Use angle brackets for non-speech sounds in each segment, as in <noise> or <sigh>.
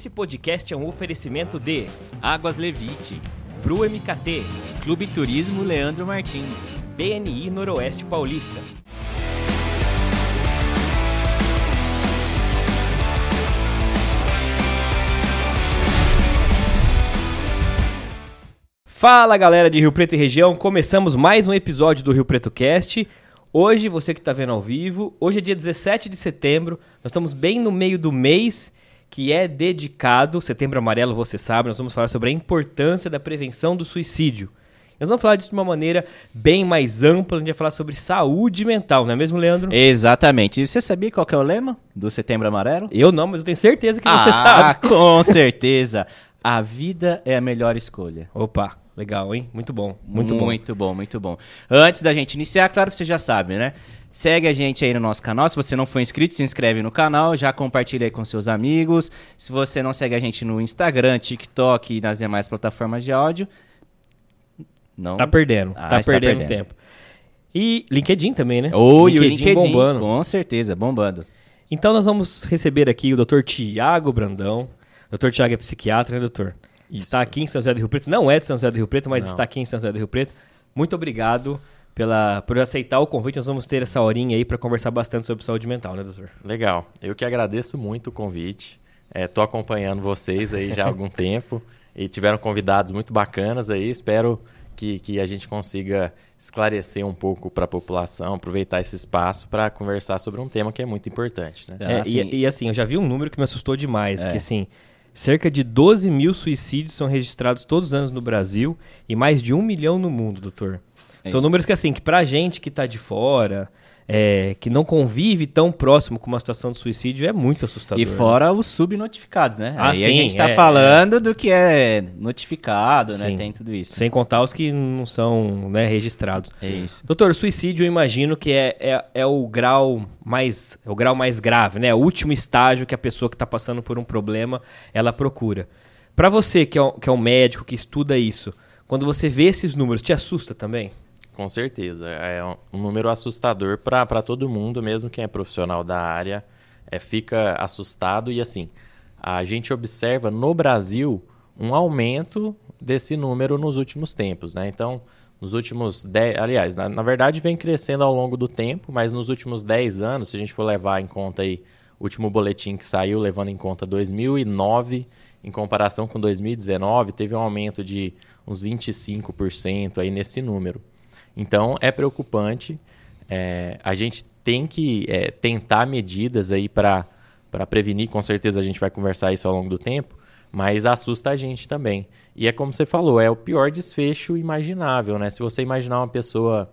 Esse podcast é um oferecimento de Águas Levite, Pro MKT, Clube Turismo Leandro Martins, BNI Noroeste Paulista. Fala galera de Rio Preto e região, começamos mais um episódio do Rio Preto Cast. Hoje, você que está vendo ao vivo, hoje é dia 17 de setembro, nós estamos bem no meio do mês que é dedicado, Setembro Amarelo, você sabe, nós vamos falar sobre a importância da prevenção do suicídio. Nós vamos falar disso de uma maneira bem mais ampla, a gente vai falar sobre saúde mental, não é mesmo, Leandro? Exatamente. E você sabia qual que é o lema do Setembro Amarelo? Eu não, mas eu tenho certeza que você ah, sabe. com certeza. A vida é a melhor escolha. Opa, legal, hein? Muito bom, muito, bom. Muito bom, muito bom. Antes da gente iniciar, claro que você já sabe, né? Segue a gente aí no nosso canal. Se você não for inscrito, se inscreve no canal, já compartilha aí com seus amigos. Se você não segue a gente no Instagram, TikTok e nas demais plataformas de áudio, não. Tá perdendo, Ah, tá está perdendo, perdendo. tempo. E LinkedIn também, né? Ou e o LinkedIn, bombando. com certeza, bombando. Então nós vamos receber aqui o Dr. Tiago Brandão. Dr. Tiago é psiquiatra, né, doutor? Está aqui em São José do Rio Preto. Não é de São José do Rio Preto, mas Não. está aqui em São José do Rio Preto. Muito obrigado pela, por aceitar o convite. Nós vamos ter essa horinha aí para conversar bastante sobre saúde mental, né, doutor? Legal. Eu que agradeço muito o convite. Estou acompanhando vocês aí já há algum <laughs> tempo e tiveram convidados muito bacanas aí. Espero que, que a gente consiga esclarecer um pouco para a população, aproveitar esse espaço para conversar sobre um tema que é muito importante. Né? Ah, É, sim. e, e assim, eu já vi um número que me assustou demais, É. que assim, cerca de 12 mil suicídios são registrados todos os anos no Brasil e mais de um milhão no mundo, doutor. É São isso. números que assim, que pra gente que tá de fora, é, que não convive tão próximo com uma situação de suicídio, é muito assustador. E né? fora os subnotificados, né? Ah, Aí a sim, gente tá é, falando do que é notificado, né? Sim. Tem tudo isso. Sem contar os que não são né, registrados. É isso. Doutor, suicídio eu imagino que é, é, é o grau mais é o grau mais grave, né? O último estágio que a pessoa que está passando por um problema ela procura. Para você que é, um, que é um médico que estuda isso, quando você vê esses números, te assusta também? Com certeza. É um- número assustador para todo mundo, mesmo quem é profissional da área, é, fica assustado. E assim, a gente observa no Brasil um aumento desse número nos últimos tempos. Né? Então, nos últimos 10. Aliás, na, na verdade, vem crescendo ao longo do tempo, mas nos últimos 10 anos, se a gente for levar em conta aí o último boletim que saiu, levando em conta 2009, em comparação com 2019, teve um aumento de uns 25% aí nesse número. Então é preocupante. É, a gente tem que é, tentar medidas aí para prevenir. Com certeza a gente vai conversar isso ao longo do tempo, mas assusta a gente também. E é como você falou, é o pior desfecho imaginável, né? Se você imaginar uma pessoa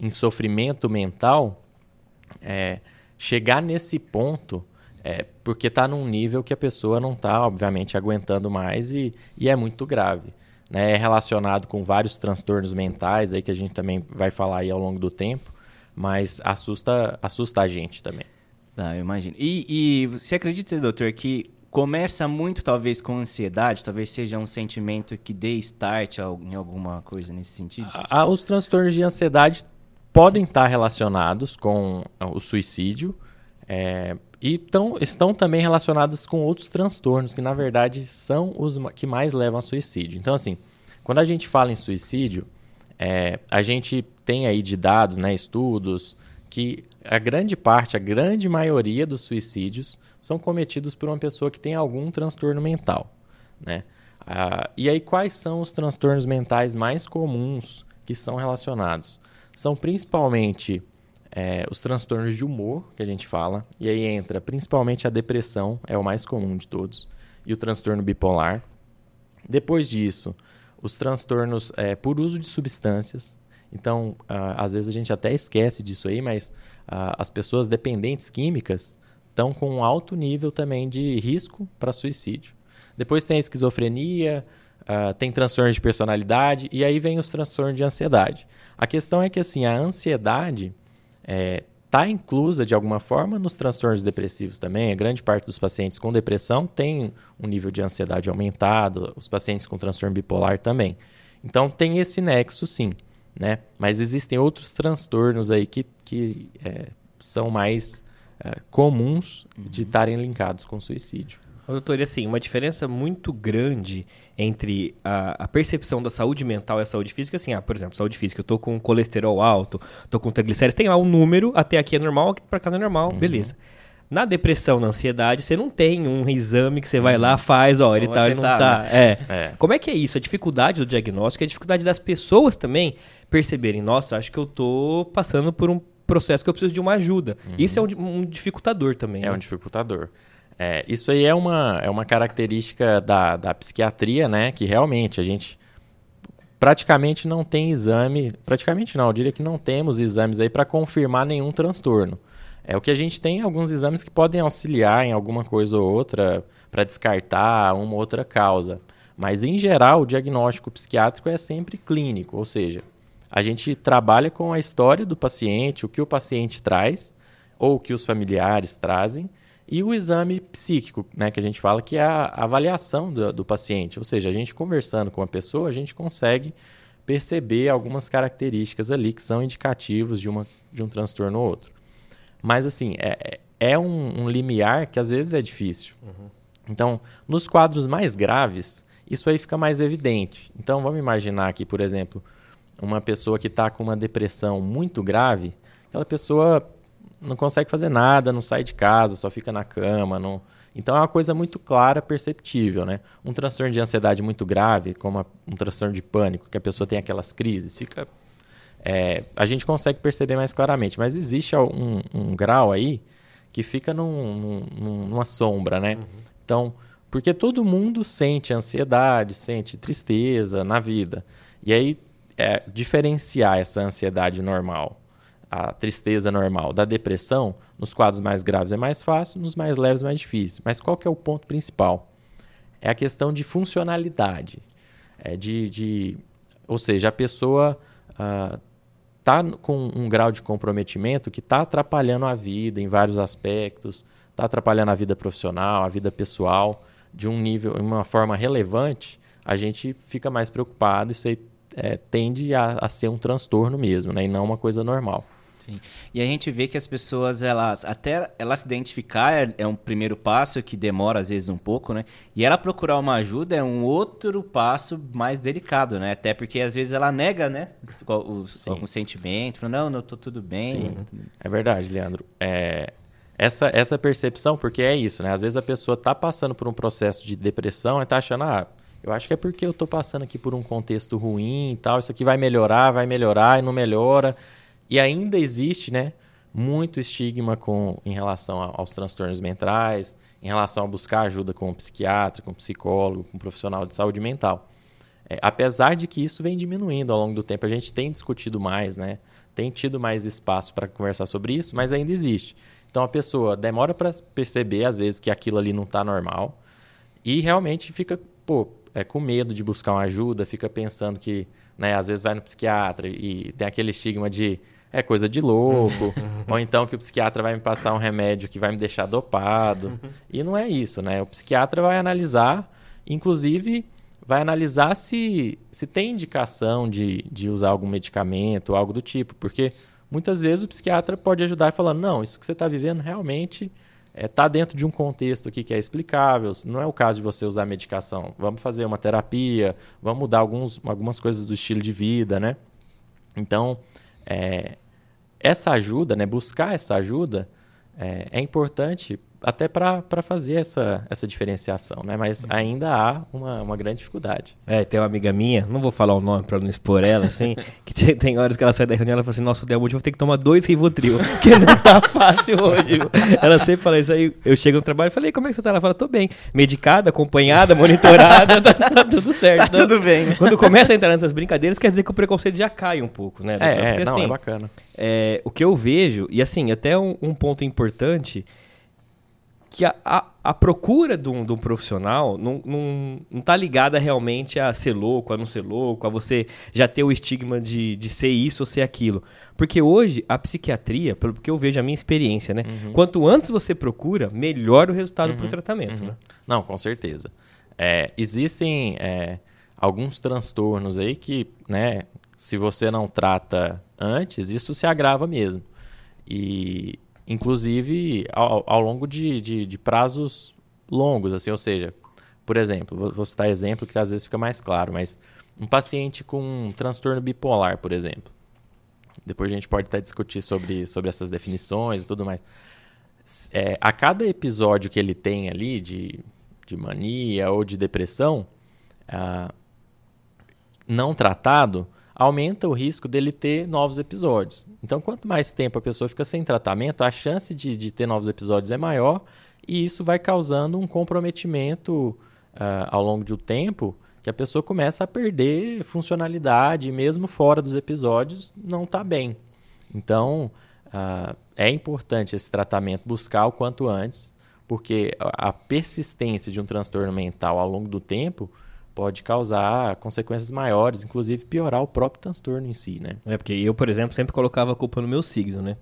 em sofrimento mental, é, chegar nesse ponto é porque está num nível que a pessoa não está, obviamente, aguentando mais e, e é muito grave. Né? É relacionado com vários transtornos mentais aí que a gente também vai falar aí ao longo do tempo, mas assusta, assusta a gente também. Tá, eu imagino. E, e você acredita, doutor, que começa muito talvez com ansiedade, talvez seja um sentimento que dê start em alguma coisa nesse sentido? A- a- os transtornos de ansiedade podem estar relacionados com ah, o suicídio é, e tão, estão também relacionados com outros transtornos que, na verdade, são os que mais levam a suicídio. Então, assim, quando a gente fala em suicídio, é, a gente tem aí de dados, né, estudos, que a grande parte, a grande maioria dos suicídios são cometidos por uma pessoa que tem algum transtorno mental, né? Ah, e aí, quais são os transtornos mentais mais comuns que são relacionados? São principalmente é, os transtornos de humor, que a gente fala, e aí entra principalmente a depressão, é o mais comum de todos, e o transtorno bipolar. Depois disso, os transtornos é, por uso de substâncias. Então, ah, às vezes a gente até esquece disso aí, mas ah, as pessoas dependentes químicas estão com um alto nível também de risco para suicídio. Depois tem a esquizofrenia, ah, tem transtornos de personalidade e aí vem os transtornos de ansiedade. A questão é que assim a ansiedade está inclusa de alguma forma nos transtornos depressivos também. A grande parte dos pacientes com depressão tem um nível de ansiedade aumentado, os pacientes com transtorno bipolar também. Então tem esse nexo sim, né? Mas existem outros transtornos aí que, que é, são mais é, comuns de estarem linkados com suicídio. Doutor, e assim, uma diferença muito grande entre a, a percepção da saúde mental e a saúde física, assim, ah, por exemplo, saúde física, eu tô com colesterol alto, tô com triglicéridos, tem lá um número, até aqui é normal, aqui pra cá não é normal, Uhum. beleza. Na depressão, na ansiedade, você não tem um exame que você vai lá, faz, ó, ele Como tá, ele não tá, tá. É. É. Como é que é isso? A dificuldade do diagnóstico, a dificuldade das pessoas também perceberem, nossa, acho que eu tô passando por um processo que eu preciso de uma ajuda. Isso é um, um dificultador também. É né? um dificultador. É, isso aí é uma, é uma característica da, da psiquiatria, né? Que realmente a gente praticamente não tem exame, praticamente não, eu diria que não temos exames aí para confirmar nenhum transtorno. É o que a gente tem alguns exames que podem auxiliar em alguma coisa ou outra para descartar uma ou outra causa. Mas em geral, o diagnóstico psiquiátrico é sempre clínico, ou seja, a gente trabalha com a história do paciente, o que o paciente traz ou o que os familiares trazem e o exame psíquico, né, que a gente fala que é a avaliação do, do paciente. Ou seja, a gente conversando com a pessoa, a gente consegue perceber algumas características ali que são indicativos de, uma, de um transtorno ou outro. Mas, assim, é, é um, um limiar que às vezes é difícil. Então, nos quadros mais graves, isso aí fica mais evidente. Então, vamos imaginar aqui, por exemplo, uma pessoa que está com uma depressão muito grave, aquela pessoa não consegue fazer nada, não sai de casa, só fica na cama. Não... Então é uma coisa muito clara, perceptível. Né? Um transtorno de ansiedade muito grave, como a- um transtorno de pânico, que a pessoa tem aquelas crises, fica. é, a gente consegue perceber mais claramente. Mas existe um, um grau aí que fica num- num- num- numa sombra, né? Então, porque todo mundo sente ansiedade, sente tristeza na vida. E aí, é, diferenciar essa ansiedade normal, a tristeza normal da depressão, nos quadros mais graves é mais fácil, nos mais leves é mais difícil. Mas qual que é o ponto principal? É a questão de funcionalidade. É de, de, ou seja, a pessoa está com um grau de comprometimento que está atrapalhando a vida em vários aspectos, está atrapalhando a vida profissional, a vida pessoal, de um nível, uma forma relevante, a gente fica mais preocupado. Isso aí é, tende a, a ser um transtorno mesmo, né? E não uma coisa normal. Sim. E a gente vê que as pessoas, elas, até ela se identificar é, é um primeiro passo que demora às vezes um pouco, né? E ela procurar uma ajuda é um outro passo mais delicado, né? Até porque às vezes ela nega, né? O, algum sentimento, fala, não, não, tô tudo bem. É verdade, Leandro. É, essa, essa percepção, porque é isso, né? Às vezes a pessoa tá passando por um processo de depressão e tá achando, ah, eu acho que é porque eu tô passando aqui por um contexto ruim e tal, isso aqui vai melhorar, vai melhorar e não melhora. E ainda existe, né, muito estigma com, em relação a- aos transtornos mentais, em relação a buscar ajuda com um psiquiatra, com um psicólogo, com um profissional de saúde mental. É, apesar de que isso vem diminuindo ao longo do tempo, a gente tem discutido mais, né? Tem tido mais espaço para conversar sobre isso, mas ainda existe. Então a pessoa demora para perceber, às vezes, que aquilo ali não está normal e realmente fica, pô, é, com medo de buscar uma ajuda, fica pensando que, né, às vezes vai no psiquiatra e tem aquele estigma de é coisa de louco, ou então que o psiquiatra vai me passar um remédio que vai me deixar dopado. E não é isso, né? O psiquiatra vai analisar, inclusive vai analisar se, se tem indicação de, de usar algum medicamento algo do tipo, porque muitas vezes o psiquiatra pode ajudar falando, não, isso que você está vivendo realmente está dentro de um contexto aqui que é explicável, não é o caso de você usar medicação, vamos fazer uma terapia, vamos mudar alguns, algumas coisas do estilo de vida, né? Então, é, essa ajuda, né, buscar essa ajuda, é, é importante até para fazer essa, essa diferenciação, né? Mas ainda há uma, uma grande dificuldade. É, tem uma amiga minha, não vou falar o nome pra não expor ela, assim, <laughs> que tem- horas que ela sai da reunião e ela fala assim, nossa, Del, hoje eu vou ter que tomar dois Rivotril, <laughs> que não tá fácil <laughs> hoje. viu?" Ela sempre fala isso aí, eu chego no trabalho e falei, como é que você tá? Ela fala, tô bem, medicada, acompanhada, monitorada, tá, tá tudo certo. Tá Então, tudo bem. Quando começa a entrar nessas brincadeiras, quer dizer que o preconceito já cai um pouco, né? doutor? É, é, Porque, não, assim, é bacana. é, o que eu vejo, e assim, até um, um ponto importante, que a, a, a procura de um, de um profissional não, não, não tá ligada realmente a ser louco, a não ser louco, a você já ter o estigma de, de ser isso ou ser aquilo. Porque hoje a psiquiatria, pelo que eu vejo a minha experiência, né? Quanto antes você procura, melhor o resultado para o tratamento, né? Não, com certeza. É, existem é, alguns transtornos aí que, né, se você não trata antes, isso se agrava mesmo. E, inclusive, ao, ao longo de, de, de prazos longos, assim, ou seja, por exemplo, vou, vou citar exemplo que às vezes fica mais claro, mas um paciente com um transtorno bipolar, por exemplo. Depois a gente pode até discutir sobre, sobre essas definições e tudo mais. É, a cada episódio que ele tem ali de, de mania ou de depressão, ah, não tratado, aumenta o risco dele ter novos episódios. Então, quanto mais tempo a pessoa fica sem tratamento, a chance de, de ter novos episódios é maior e isso vai causando um comprometimento uh, ao longo do tempo que a pessoa começa a perder funcionalidade, mesmo fora dos episódios, não está bem. Então, uh, é importante esse tratamento buscar o quanto antes, porque a persistência de um transtorno mental ao longo do tempo pode causar consequências maiores, inclusive piorar o próprio transtorno em si, né? É, porque eu, por exemplo, sempre colocava a culpa no meu signo, né?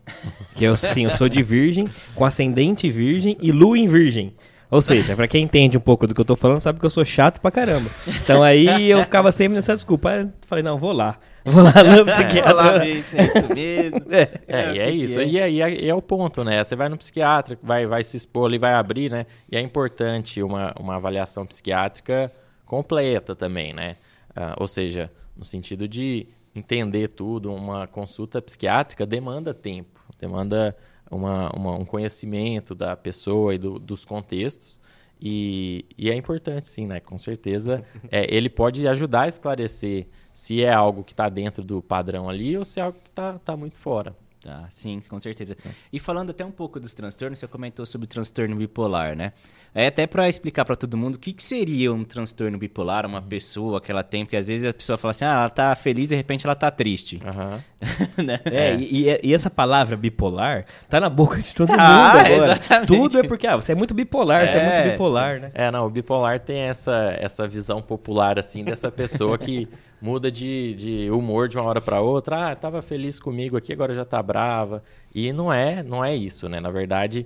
que eu, sim, eu sou de virgem, com ascendente virgem e lua em virgem. Ou seja, pra quem entende um pouco do que eu tô falando, sabe que eu sou chato pra caramba. Então aí eu ficava sempre nessa desculpa. Aí falei, não, vou lá. Vou lá no psiquiatra. <laughs> Vou lá ver se é isso mesmo. É, é, e é isso. É. E aí é, é, o ponto, né? Você vai no psiquiatra, vai, vai se expor ali, vai abrir, né? E é importante uma, uma avaliação psiquiátrica completa também, né? Uh, ou seja, no sentido de entender tudo, uma consulta psiquiátrica demanda tempo, demanda uma, uma, um conhecimento da pessoa e do, dos contextos. E, e, é importante, sim, né? Com certeza, é, ele pode ajudar a esclarecer se é algo que está dentro do padrão ali ou se é algo que está tá muito fora. Tá, sim, com certeza. É. E falando até um pouco dos transtornos, você comentou sobre o transtorno bipolar, né? É até para explicar para todo mundo o que, que, seria um transtorno bipolar, uma uhum. pessoa que ela tem, porque às vezes a pessoa fala assim, ah, ela tá feliz e de repente ela tá triste. Uhum. <laughs> né? É, é. E, e, essa palavra bipolar tá na boca de todo ah, mundo agora. Exatamente. Tudo é porque, ah, você é muito bipolar, é, você é muito bipolar, né? É, não, o bipolar tem essa, essa visão popular, assim, dessa pessoa que <laughs> muda de, de humor de uma hora para outra. Ah, tava feliz comigo aqui, agora já tá brava. E não é, não é isso, né? Na verdade,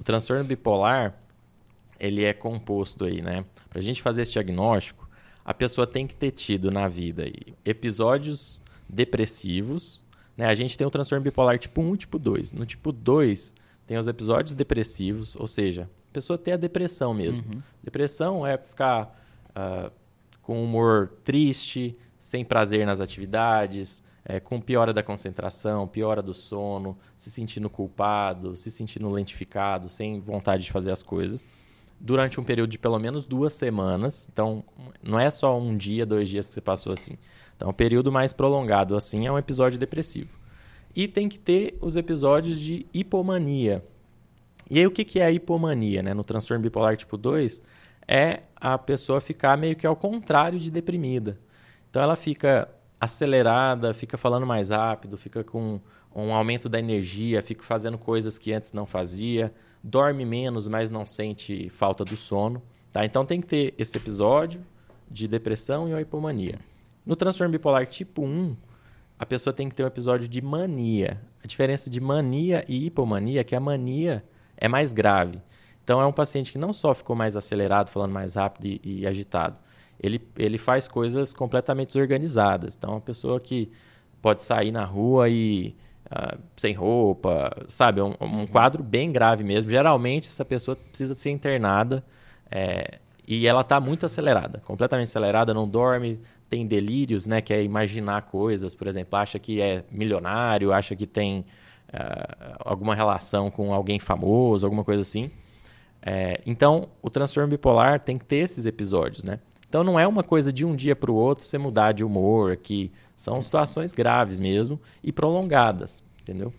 o transtorno bipolar, ele é composto aí, né? Pra gente fazer esse diagnóstico, a pessoa tem que ter tido na vida episódios depressivos, né? A gente tem o transtorno bipolar tipo 1 e tipo 2. No tipo 2, tem os episódios depressivos, ou seja, a pessoa tem a depressão mesmo. Uhum. Depressão é ficar uh, com humor triste, sem prazer nas atividades, é, com piora da concentração, piora do sono, se sentindo culpado, se sentindo lentificado, sem vontade de fazer as coisas, durante um período de pelo menos duas semanas. Então, não é só um dia, dois dias que você passou assim. Então, um período mais prolongado assim é um episódio depressivo. E tem que ter os episódios de hipomania. E aí, o que é a hipomania? Né? No transtorno bipolar tipo 2, é a pessoa ficar meio que ao contrário de deprimida. Então ela fica acelerada, fica falando mais rápido, fica com um aumento da energia, fica fazendo coisas que antes não fazia, dorme menos, mas não sente falta do sono. Tá? Então tem que ter esse episódio de depressão e hipomania. No transtorno bipolar tipo 1, a pessoa tem que ter um episódio de mania. A diferença de mania e hipomania é que a mania é mais grave. Então é um paciente que não só ficou mais acelerado, falando mais rápido e, e agitado, ele, ele faz coisas completamente desorganizadas. Então, uma pessoa que pode sair na rua e uh, sem roupa, sabe? Um, um, quadro bem grave mesmo. Geralmente, essa pessoa precisa ser internada é, e ela está muito acelerada, completamente acelerada, não dorme, tem delírios, né? Que é imaginar coisas, por exemplo, acha que é milionário, acha que tem uh, alguma relação com alguém famoso, alguma coisa assim. É, então, o transtorno bipolar tem que ter esses episódios, né? Então não é uma coisa de um dia para o outro você mudar de humor, que são situações graves mesmo e prolongadas, entendeu?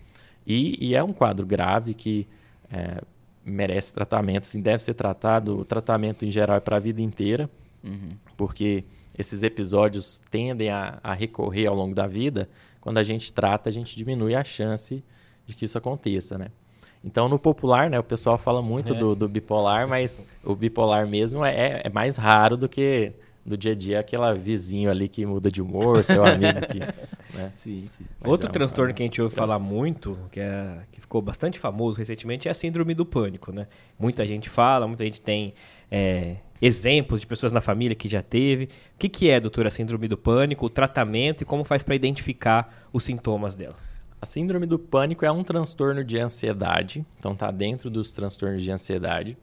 E, e é um quadro grave que é, merece tratamento, sim, deve ser tratado. O tratamento em geral é para a vida inteira, uhum. porque esses episódios tendem a, a recorrer ao longo da vida. Quando a gente trata, a gente diminui a chance de que isso aconteça, né? Então, no popular, né, o pessoal fala muito é. do, do, bipolar, mas o bipolar mesmo é, é, mais raro do que no dia a dia aquela vizinho ali que muda de humor, seu <laughs> amigo que. Né? Sim, sim. Outro é transtorno que a gente ouve falar muito, que, é, que ficou bastante famoso recentemente, é a síndrome do pânico, né? Muita sim. gente fala, muita gente tem é, exemplos de pessoas na família que já teve. O que, que é, doutora, a síndrome do pânico, o tratamento e como faz para identificar os sintomas dela? A síndrome do pânico é um transtorno de ansiedade, então está dentro dos transtornos de ansiedade.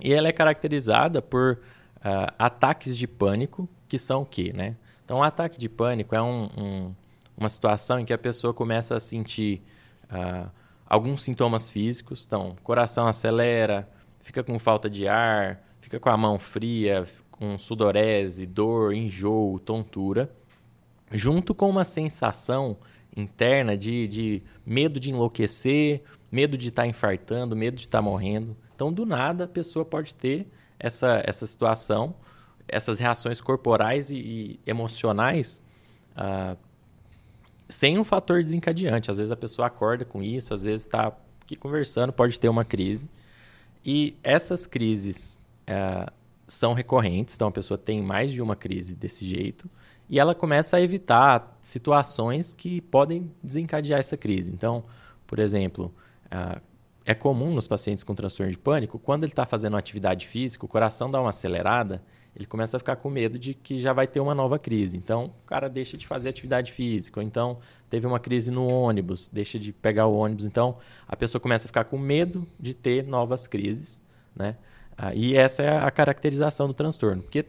E ela é caracterizada por uh, ataques de pânico, que são o quê, né? Então, um ataque de pânico é um, um, uma situação em que a pessoa começa a sentir uh, alguns sintomas físicos. Então, coração acelera, fica com falta de ar, fica com a mão fria, com sudorese, dor, enjoo, tontura, junto com uma sensação interna de, de medo de enlouquecer, medo de estar tá infartando, medo de estar tá morrendo. Então, do nada, a pessoa pode ter essa, essa situação, essas reações corporais e, e emocionais uh, sem um fator desencadeante. Às vezes a pessoa acorda com isso, às vezes está aqui conversando, pode ter uma crise. E essas crises uh, são recorrentes, então a pessoa tem mais de uma crise desse jeito e ela começa a evitar situações que podem desencadear essa crise. Então, por exemplo, é comum nos pacientes com transtorno de pânico, quando ele está fazendo atividade física, o coração dá uma acelerada, ele começa a ficar com medo de que já vai ter uma nova crise. Então, o cara deixa de fazer atividade física, ou então teve uma crise no ônibus, deixa de pegar o ônibus. Então, a pessoa começa a ficar com medo de ter novas crises, né? Ah, e essa é a caracterização do transtorno. Porque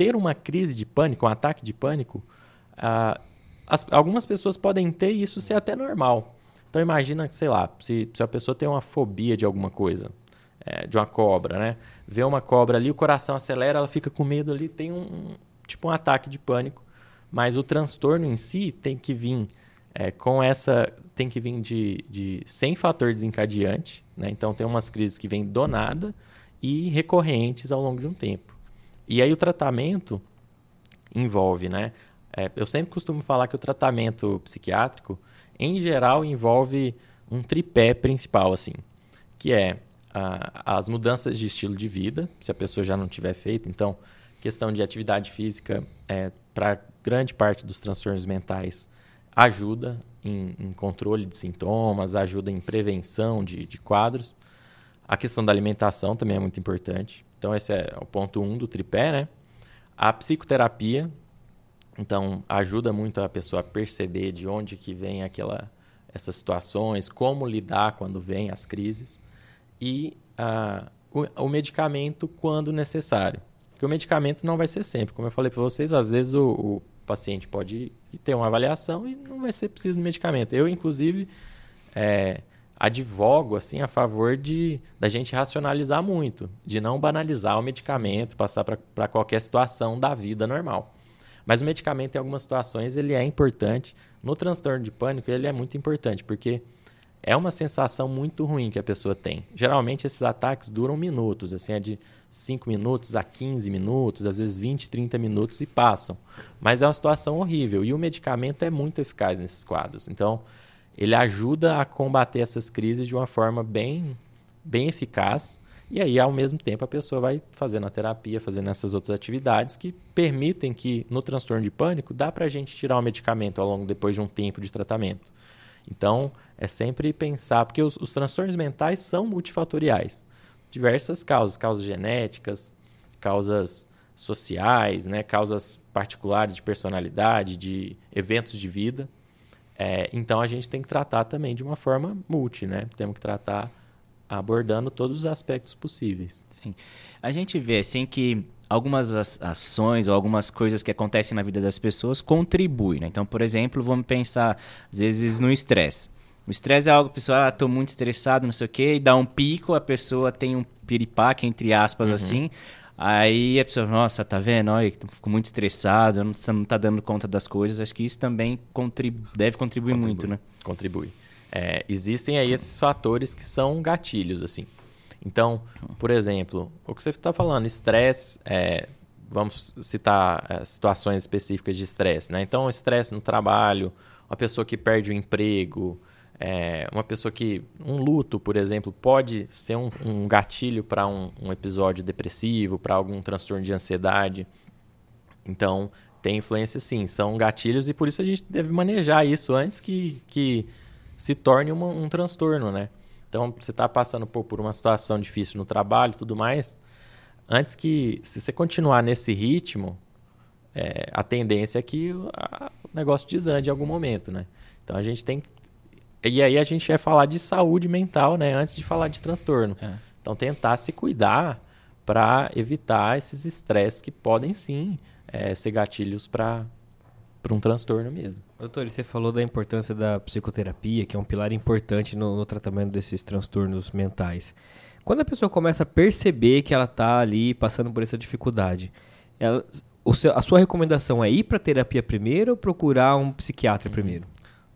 ter uma crise de pânico, um ataque de pânico, ah, as, algumas pessoas podem ter isso ser até normal. Então imagina, sei lá, se, se a pessoa tem uma fobia de alguma coisa, é, de uma cobra, né? Vê uma cobra ali, o coração acelera, ela fica com medo ali, tem um tipo um ataque de pânico. Mas o transtorno em si tem que vir é, com essa, tem que vir de, de sem fator desencadeante, né? Então tem umas crises que vêm do nada e recorrentes ao longo de um tempo. E aí o tratamento envolve, né? É, eu sempre costumo falar que o tratamento psiquiátrico em geral, envolve um tripé principal, assim, que é as mudanças de estilo de vida, se a pessoa já não tiver feito. Então, questão de atividade física, é, para grande parte dos transtornos mentais, ajuda em, em, controle de sintomas, ajuda em prevenção de, de, quadros. A questão da alimentação também é muito importante. Então, esse é o ponto um do tripé, né? A psicoterapia, então, ajuda muito a pessoa a perceber de onde que vem aquela, essas situações, como lidar quando vem as crises e uh, o, o, medicamento quando necessário. Porque o medicamento não vai ser sempre. Como eu falei para vocês, às vezes o, o, paciente pode ter uma avaliação e não vai ser preciso de medicamento. Eu, inclusive, é, advogo assim a favor de da gente racionalizar muito, de não banalizar o medicamento, passar para qualquer situação da vida normal. Mas o medicamento, em algumas situações, ele é importante. No transtorno de pânico, ele é muito importante, porque é uma sensação muito ruim que a pessoa tem. Geralmente, esses ataques duram minutos, assim, é de 5 minutos a 15 minutos, às vezes 20, 30 minutos e passam. Mas é uma situação horrível e o medicamento é muito eficaz nesses quadros. Então, ele ajuda a combater essas crises de uma forma bem, bem eficaz e aí, ao mesmo tempo, a pessoa vai fazendo a terapia, fazendo essas outras atividades que permitem que, no transtorno de pânico, dá para a gente tirar o medicamento ao longo, depois de um tempo de tratamento. Então, é sempre pensar, porque os, os transtornos mentais são multifatoriais. Diversas causas, causas genéticas, causas sociais, né, causas particulares de personalidade, de eventos de vida. É, então, a gente tem que tratar também de uma forma multi, né? Temos que tratar abordando todos os aspectos possíveis. Sim. A gente vê assim que algumas ações ou algumas coisas que acontecem na vida das pessoas contribuem. Né? Então, por exemplo, vamos pensar às vezes no estresse. O estresse é algo, a pessoa, ah, tô muito estressado, não sei o quê, e dá um pico, a pessoa tem um piripaque, entre aspas, uhum. assim. Aí a pessoa, nossa, tá vendo? Olha, fico muito estressado, não, não tá dando conta das coisas. Acho que isso também contribu deve contribuir contribui, muito, né? Contribui. É, existem aí esses fatores que são gatilhos, assim. Então, por exemplo, o que você está falando, estresse, é, vamos citar é, situações específicas de estresse, né? Então, estresse no trabalho, uma pessoa que perde o emprego, é, uma pessoa que. Um luto, por exemplo, pode ser um, um gatilho para um, um, episódio depressivo, para algum transtorno de ansiedade. Então, tem influência sim, são gatilhos e por isso a gente deve manejar isso antes que, que se torne uma, um transtorno, né? Então, você está passando por, por uma situação difícil no trabalho e tudo mais, antes que, se você continuar nesse ritmo, é, a tendência é que o, negócio desande em algum momento, né? Então, a gente tem... E aí a gente vai falar de saúde mental, né? Antes de falar de transtorno. É. Então, tentar se cuidar para evitar esses estresses que podem sim é, ser gatilhos para um transtorno mesmo. Doutor, você falou da importância da psicoterapia, que é um pilar importante no, no tratamento desses transtornos mentais. Quando a pessoa começa a perceber que ela está ali passando por essa dificuldade, ela, seu, a sua recomendação é ir para terapia primeiro ou procurar um psiquiatra uhum. primeiro?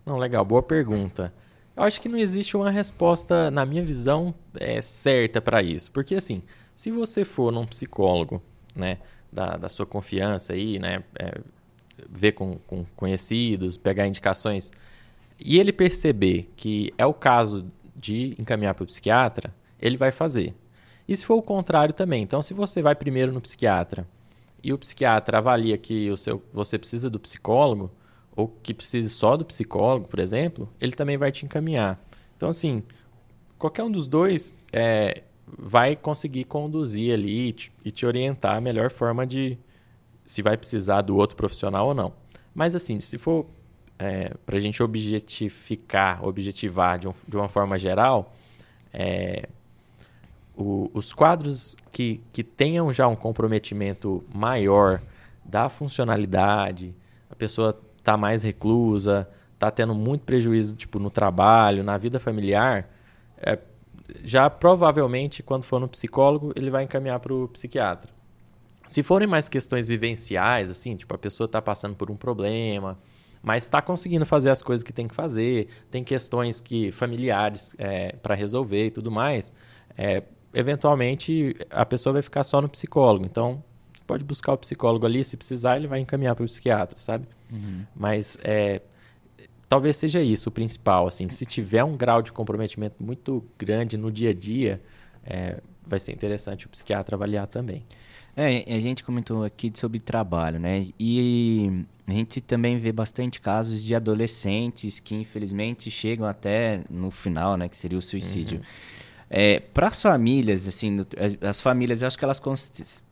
Não, legal, boa pergunta. Eu acho que não existe uma resposta, na minha visão, é, certa para isso. Porque, assim, se você for num psicólogo, né, da, da sua confiança aí, né, é, ver com, com conhecidos, pegar indicações, e ele perceber que é o caso de encaminhar para o psiquiatra, ele vai fazer. E se for o contrário também. Então, se você vai primeiro no psiquiatra e o psiquiatra avalia que o seu, você precisa do psicólogo, ou que precise só do psicólogo, por exemplo, ele também vai te encaminhar. Então, assim, qualquer um dos dois é, vai conseguir conduzir ali e te, e te, orientar a melhor forma de se vai precisar do outro profissional ou não. Mas, assim, se for é, para a gente objetificar, objetivar de, um, de uma forma geral, é, o, os quadros que, que tenham já um comprometimento maior da funcionalidade, a pessoa está mais reclusa, está tendo muito prejuízo tipo, no trabalho, na vida familiar, é, já provavelmente, quando for no psicólogo, ele vai encaminhar para o psiquiatra. Se forem mais questões vivenciais, assim, tipo, a pessoa está passando por um problema, mas está conseguindo fazer as coisas que tem que fazer, tem questões que familiares é, para resolver e tudo mais, é, eventualmente a pessoa vai ficar só no psicólogo. Então, pode buscar o psicólogo ali, se precisar, ele vai encaminhar para o psiquiatra, sabe? Uhum. Mas é, talvez seja isso o principal. Assim, se tiver um grau de comprometimento muito grande no dia a dia, é, vai ser interessante o psiquiatra avaliar também. É, a gente comentou aqui sobre trabalho, né? E a gente também vê bastante casos de adolescentes que infelizmente chegam até no final, né? Que seria o suicídio. Uhum. É, para as famílias, assim, as famílias, eu acho que elas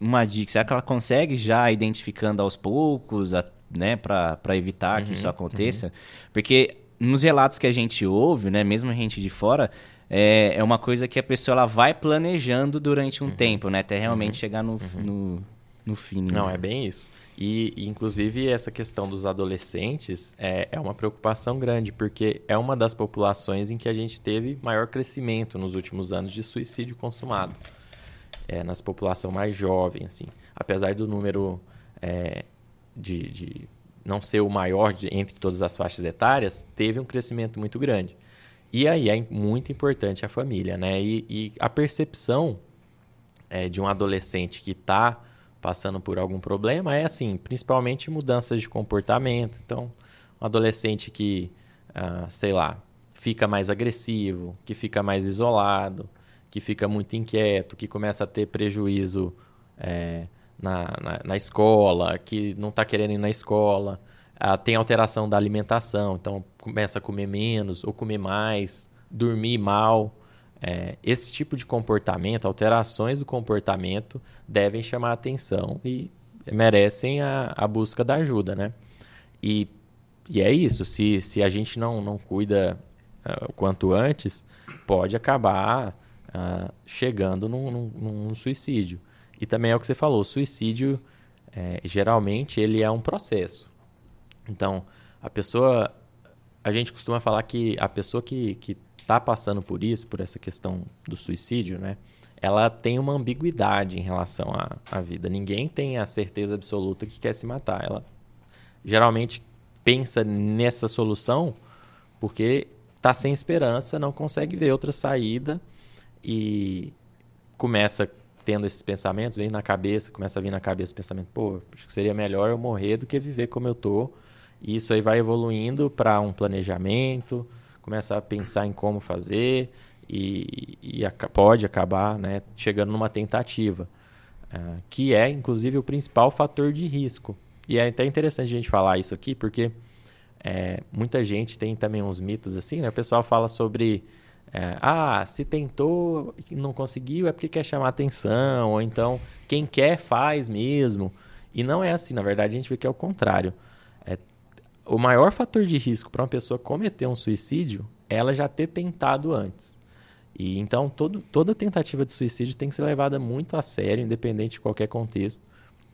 uma dica, será que ela consegue já identificando aos poucos, a, né, para evitar uhum, que isso uhum. aconteça? Uhum. Porque nos relatos que a gente ouve, né, mesmo a gente de fora, é, é uma coisa que a pessoa ela vai planejando durante um uhum. tempo, né, até realmente uhum. chegar no, uhum. no, no fim. Não, né? é bem isso. E, inclusive, essa questão dos adolescentes é, é uma preocupação grande, porque é uma das populações em que a gente teve maior crescimento nos últimos anos de suicídio consumado. É, nas população mais jovem, assim. Apesar do número é, de, de não ser o maior de, entre todas as faixas etárias, teve um crescimento muito grande. E aí é muito importante a família, né? E, e a percepção é, de um adolescente que está passando por algum problema é assim, principalmente mudanças de comportamento. Então, um adolescente que, ah, sei lá, fica mais agressivo, que fica mais isolado, que fica muito inquieto, que começa a ter prejuízo é, na, na, na, escola, que não está querendo ir na escola, ah, tem alteração da alimentação, então começa a comer menos ou comer mais, dormir mal. É, esse tipo de comportamento, alterações do comportamento, devem chamar atenção e merecem a, a busca da ajuda, né? E, e é isso, se, se a gente não, não cuida uh, o quanto antes, pode acabar uh, chegando num, num, num, suicídio. E também é o que você falou, o suicídio, é, geralmente, ele é um processo. Então, a pessoa... A gente costuma falar que a pessoa que, que está passando por isso, por essa questão do suicídio, né? Ela tem uma ambiguidade em relação à, à vida. Ninguém tem a certeza absoluta que quer se matar. Ela geralmente pensa nessa solução porque está sem esperança, não consegue ver outra saída e começa tendo esses pensamentos, vem na cabeça, começa a vir na cabeça o pensamento, pô, acho que seria melhor eu morrer do que viver como eu tô. E isso aí vai evoluindo para um planejamento, começa a pensar em como fazer e, e pode acabar né, chegando numa tentativa, uh, que é, inclusive, o principal fator de risco. E é até interessante a gente falar isso aqui, porque é, muita gente tem também uns mitos assim, né? O pessoal fala sobre, é, ah, se tentou e não conseguiu é porque quer chamar atenção, ou então quem quer faz mesmo. E não é assim, na verdade a gente vê que é o contrário o maior fator de risco para uma pessoa cometer um suicídio é ela já ter tentado antes. E então todo, toda tentativa de suicídio tem que ser levada muito a sério, independente de qualquer contexto,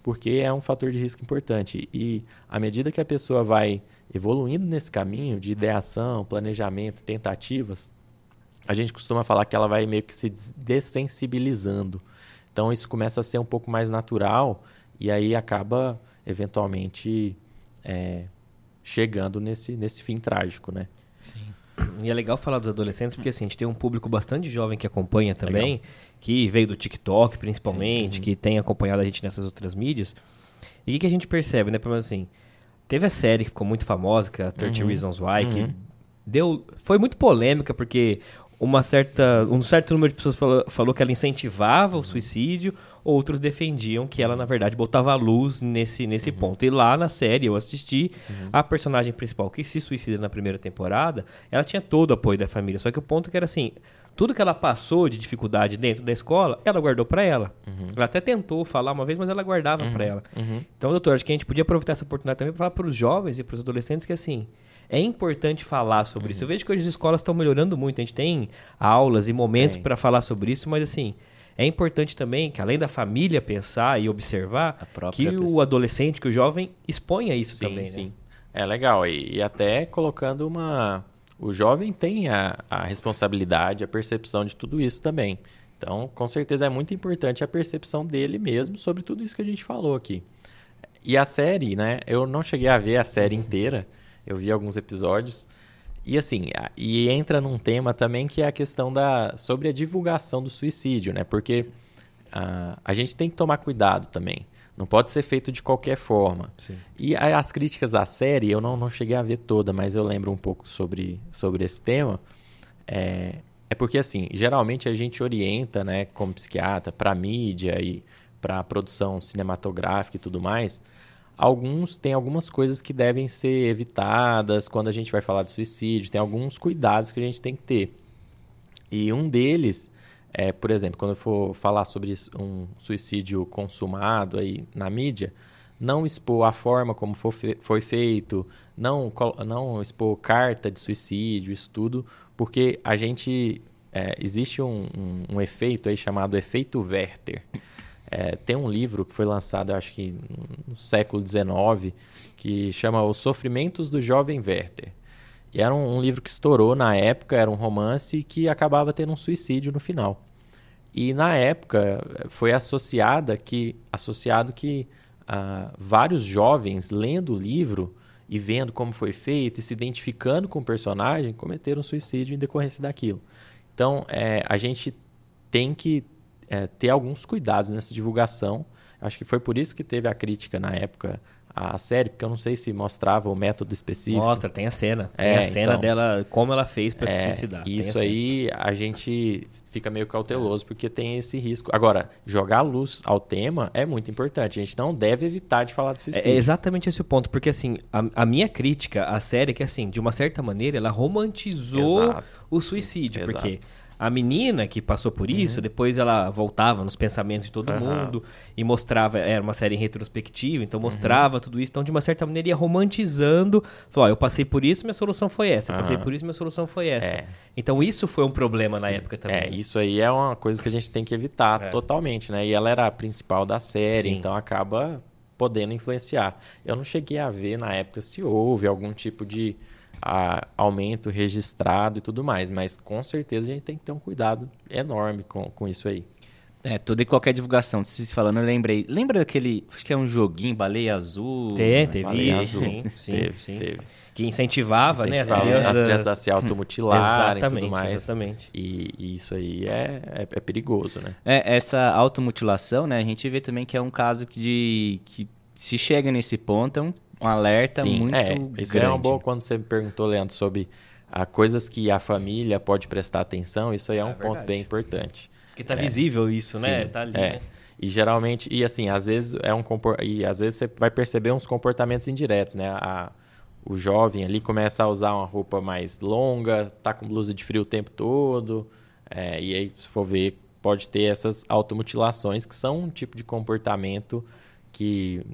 porque é um fator de risco importante. E à medida que a pessoa vai evoluindo nesse caminho de ideação, planejamento, tentativas, a gente costuma falar que ela vai meio que se dessensibilizando. Então isso começa a ser um pouco mais natural e aí acaba eventualmente é, chegando nesse, nesse fim trágico, né? Sim. E é legal falar dos adolescentes, porque assim, a gente tem um público bastante jovem que acompanha também, legal. que veio do TikTok principalmente, Sim. que tem acompanhado a gente nessas outras mídias. E o que, que, a gente percebe, né? Pelo menos assim, teve a série que ficou muito famosa, que é a 30 uhum. Reasons Why, uhum. que deu, foi muito polêmica, porque uma certa, um certo número de pessoas falou, falou que ela incentivava o suicídio, outros defendiam que ela, na verdade, botava a luz nesse, nesse uhum. ponto. E lá na série, eu assisti, uhum. a personagem principal que se suicida na primeira temporada, ela tinha todo o apoio da família. Só que o ponto é que era assim, tudo que ela passou de dificuldade dentro da escola, ela guardou para ela. Uhum. Ela até tentou falar uma vez, mas ela guardava para uhum. ela. Uhum. Então, doutor, acho que a gente podia aproveitar essa oportunidade também para falar para os jovens e para os adolescentes que, assim, é importante falar sobre uhum. isso. Eu vejo que hoje as escolas estão melhorando muito. A gente tem aulas e momentos para falar sobre isso, mas assim, é importante também que, além da família pensar e observar, que pessoa. o adolescente, que o jovem exponha isso sim, também. Sim, né? É legal. E, e, até colocando uma. O jovem tem a, a responsabilidade, a percepção de tudo isso também. Então, com certeza é muito importante a percepção dele mesmo sobre tudo isso que a gente falou aqui. E a série, né? Eu não cheguei a ver a série <laughs> inteira, eu vi alguns episódios. E assim, e entra num tema também que é a questão da sobre a divulgação do suicídio, né? Porque uh, a gente tem que tomar cuidado também. Não pode ser feito de qualquer forma. Sim. E as críticas à série, eu não, não cheguei a ver toda, mas eu lembro um pouco sobre, sobre esse tema. É, é porque, assim, geralmente a gente orienta, né, como psiquiatra, para mídia e para produção cinematográfica e tudo mais, Alguns têm algumas coisas que devem ser evitadas quando a gente vai falar de suicídio, tem alguns cuidados que a gente tem que ter. E um deles é, por exemplo, quando eu for falar sobre um suicídio consumado aí na mídia, não expor a forma como foi feito, não, não expor carta de suicídio, isso tudo, porque a gente. É, existe um, um, um, efeito aí chamado efeito Werther. É, tem um livro que foi lançado, acho que no século XIX, que chama Os Sofrimentos do Jovem Werther. E era um, um, livro que estourou na época, era um romance que acabava tendo um suicídio no final. E na época foi associada que, associado que ah, vários jovens lendo o livro e vendo como foi feito e se identificando com o personagem cometeram suicídio em decorrência daquilo. Então é, a gente tem que é, ter alguns cuidados nessa divulgação. Acho que foi por isso que teve a crítica na época à série, porque eu não sei se mostrava o método específico. Mostra, tem a cena. Tem é, a cena então, dela, como ela fez para é, se suicidar. Isso a aí a gente fica meio cauteloso, porque tem esse risco. Agora, jogar luz ao tema é muito importante. A gente não deve evitar de falar de suicídio. É, é exatamente esse o ponto, porque assim, a, a, minha crítica à série é que, assim, de uma certa maneira, ela romantizou Exato. o suicídio. Exato. Porque a menina que passou por isso, uhum. depois ela voltava nos pensamentos de todo uhum. mundo e mostrava, era uma série em retrospectiva, então mostrava uhum. tudo isso. Então, de uma certa maneira, ia romantizando. Falou, ó, eu passei por isso, minha solução foi essa. Eu passei por isso, minha solução foi essa. É. Então, isso foi um problema Sim. na época também. É, isso aí é uma coisa que a gente tem que evitar é. totalmente, né? E ela era a principal da série, Sim. então acaba podendo influenciar. Eu não cheguei a ver na época se houve algum tipo de a, aumento registrado e tudo mais, mas com certeza a gente tem que ter um cuidado enorme com, com isso aí. É, toda e qualquer divulgação, se falando, eu lembrei. Lembra daquele, acho que é um joguinho, Baleia Azul? Teve, teve Baleia isso, Azul. Sim, sim, teve, sim. Teve. Que incentivava, incentivava né, as crianças... as crianças a se automutilarem e tudo mais. Exatamente. E, e isso aí é, é, é, perigoso, né? É, essa automutilação, né, a gente vê também que é um caso que, de, que se chega nesse ponto, é um um alerta Sim, muito é, isso grande. é uma boa quando você me perguntou, Leandro, sobre a coisas que a família pode prestar atenção, isso aí é, é um verdade. ponto bem importante. Porque tá é. visível isso, né? Sim, tá ali, é. né? E geralmente, e assim, às vezes é um e às vezes você vai perceber uns comportamentos indiretos, né? A, o jovem ali começa a usar uma roupa mais longa, tá com blusa de frio o tempo todo, é, e aí, se for ver, pode ter essas automutilações, que são um tipo de comportamento que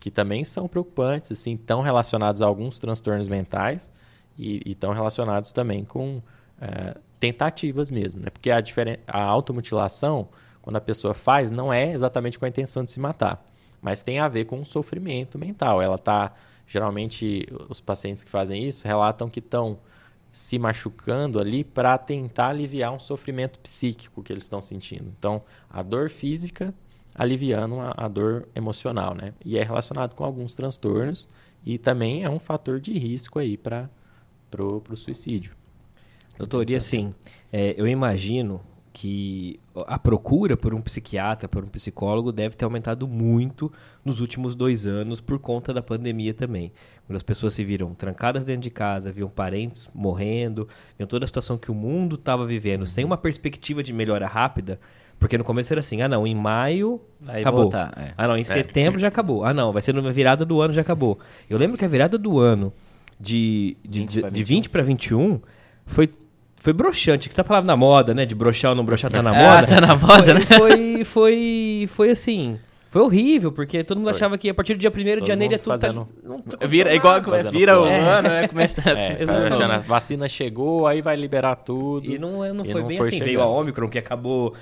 que também são preocupantes, assim, estão relacionados a alguns transtornos mentais e estão relacionados também com é, tentativas mesmo, né? Porque a, a automutilação, quando a pessoa faz, não é exatamente com a intenção de se matar, mas tem a ver com um sofrimento mental. Ela está geralmente os pacientes que fazem isso relatam que estão se machucando ali para tentar aliviar um sofrimento psíquico que eles estão sentindo. Então, a dor física aliviando a, a, dor emocional, né? E é relacionado com alguns transtornos e também é um fator de risco aí para pro suicídio. Doutor, e assim, é, eu imagino que a procura por um psiquiatra, por um psicólogo, deve ter aumentado muito nos últimos dois anos por conta da pandemia também. Quando as pessoas se viram trancadas dentro de casa, viam parentes morrendo, viam toda a situação que o mundo estava vivendo, sem uma perspectiva de melhora rápida, porque no começo era assim, ah não, em maio vai acabou. Voltar, é. Ah não, em é. setembro já acabou. Ah não, vai ser na virada do ano já acabou. Eu lembro que a virada do ano de, de, 20 de, de 20 para 21 foi foi broxante, que tá falando na moda, né? De broxar ou não broxar tá na é, <laughs> moda. Ah, tá na moda, foi, né? Foi, foi, foi assim. Foi horrível, porque todo mundo foi. achava que a partir do dia 1 de janeiro ia tudo fazendo... tá, vira, igual vira o é. ano, né? Começa <laughs> é, a vacina chegou, aí vai liberar tudo. E não, não foi não bem foi assim. Chegando. Veio a Ômicron, que acabou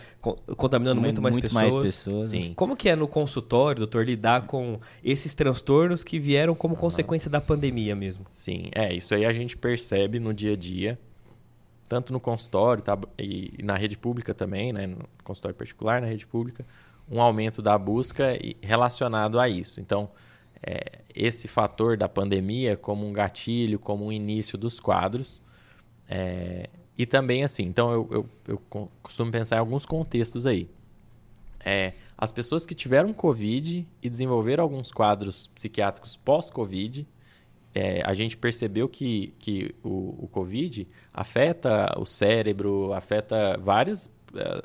contaminando muito, mais muito pessoas. Mais pessoas Sim. Como que é no consultório, doutor, lidar com esses transtornos que vieram como uhum. consequência da pandemia mesmo? Sim, é, isso aí a gente percebe no dia a dia tanto no consultório tá, e, na rede pública também, né, no consultório particular, na rede pública, um aumento da busca relacionado a isso. Então, é, esse fator da pandemia como um gatilho, como um início dos quadros. É, e também assim, então eu, eu, eu, costumo pensar em alguns contextos aí. É, as pessoas que tiveram Covid e desenvolveram alguns quadros psiquiátricos pós-Covid, é, a gente percebeu que, que o, o, Covid afeta o cérebro, afeta vários é,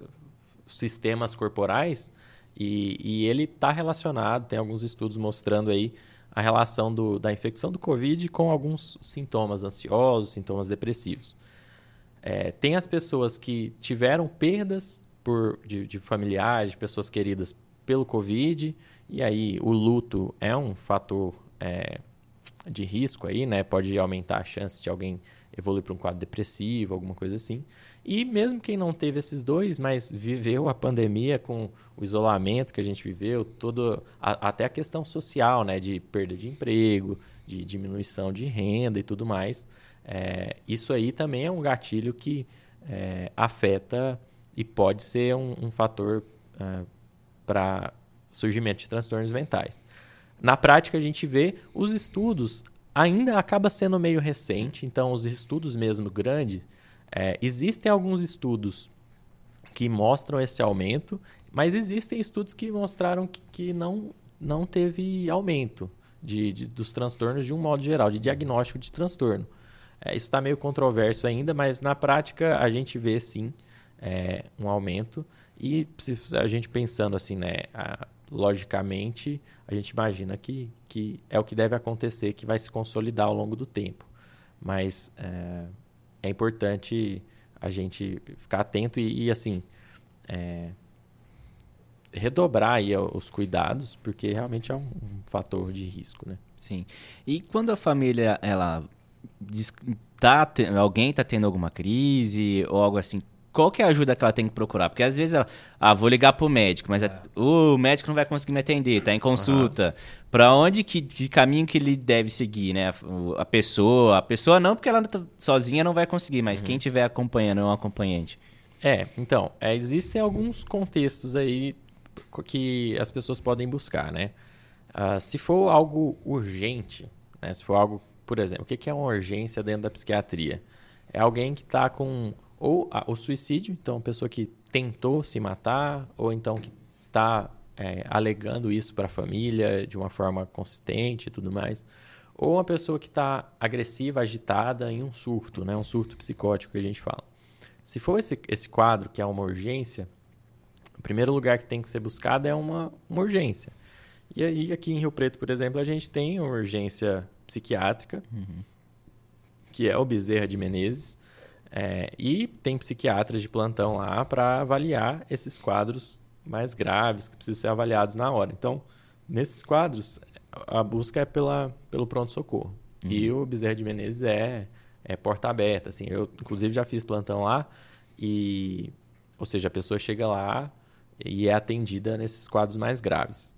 sistemas corporais e, e ele está relacionado, tem alguns estudos mostrando aí a relação do, da infecção do Covid com alguns sintomas ansiosos, sintomas depressivos. É, tem as pessoas que tiveram perdas por, de, de familiares, de pessoas queridas pelo Covid, e aí o luto é um fator é, de risco aí, né? Pode aumentar a chance de alguém evoluir para um quadro depressivo, alguma coisa assim. E mesmo quem não teve esses dois, mas viveu a pandemia com o isolamento que a gente viveu, todo, a, até a questão social, né? De perda de emprego, de diminuição de renda e tudo mais. É, isso aí também é um gatilho que é, afeta e pode ser um, um fator é, para surgimento de transtornos mentais. Na prática, a gente vê os estudos ainda acaba sendo meio recente, então os estudos mesmo grandes, é, existem alguns estudos que mostram esse aumento, mas existem estudos que mostraram que, que não, não teve aumento de, de, dos transtornos de um modo geral, de diagnóstico de transtorno. É, isso está meio controverso ainda, mas na prática a gente vê sim é, um aumento. E a gente pensando assim, né, a, logicamente, a gente imagina que, que é o que deve acontecer, que vai se consolidar ao longo do tempo. Mas é, é importante a gente ficar atento e, e assim, é, redobrar aí os cuidados, porque realmente é um, um, fator de risco, né? Sim. E quando a família, ela diz, tá, alguém está tendo alguma crise ou algo assim, qual que é a ajuda que ela tem que procurar? Porque às vezes ela, ah, vou ligar pro médico, mas é. o médico não vai conseguir me atender, tá em consulta. Uhum. Para onde que de caminho que ele deve seguir, né? A, pessoa, a pessoa não, porque ela sozinha não vai conseguir, mas uhum. quem estiver acompanhando é um acompanhante. É, então, é, existem alguns contextos aí que as pessoas podem buscar, né? Uh, se for algo urgente, né? Se for algo, por exemplo, o que é uma urgência dentro da psiquiatria? É alguém que está com ou a, o suicídio, então, a pessoa que tentou se matar, ou então que está é, alegando isso para a família de uma forma consistente e tudo mais. Ou uma pessoa que está agressiva, agitada em um surto, né? um surto psicótico que a gente fala. Se for esse, esse quadro que é uma urgência, o primeiro lugar que tem que ser buscado é uma, uma urgência. E aí, aqui em Rio Preto, por exemplo, a gente tem uma urgência psiquiátrica, uhum. que é o Bezerra de Menezes, é, e tem psiquiatras de plantão lá para avaliar esses quadros mais graves que precisam ser avaliados na hora. Então, nesses quadros, a busca é pela, pelo pronto-socorro. Uhum. E o Bezerra de Menezes é é porta aberta, assim. Eu, inclusive, já fiz plantão lá e... Ou seja, a pessoa chega lá e é atendida nesses quadros mais graves.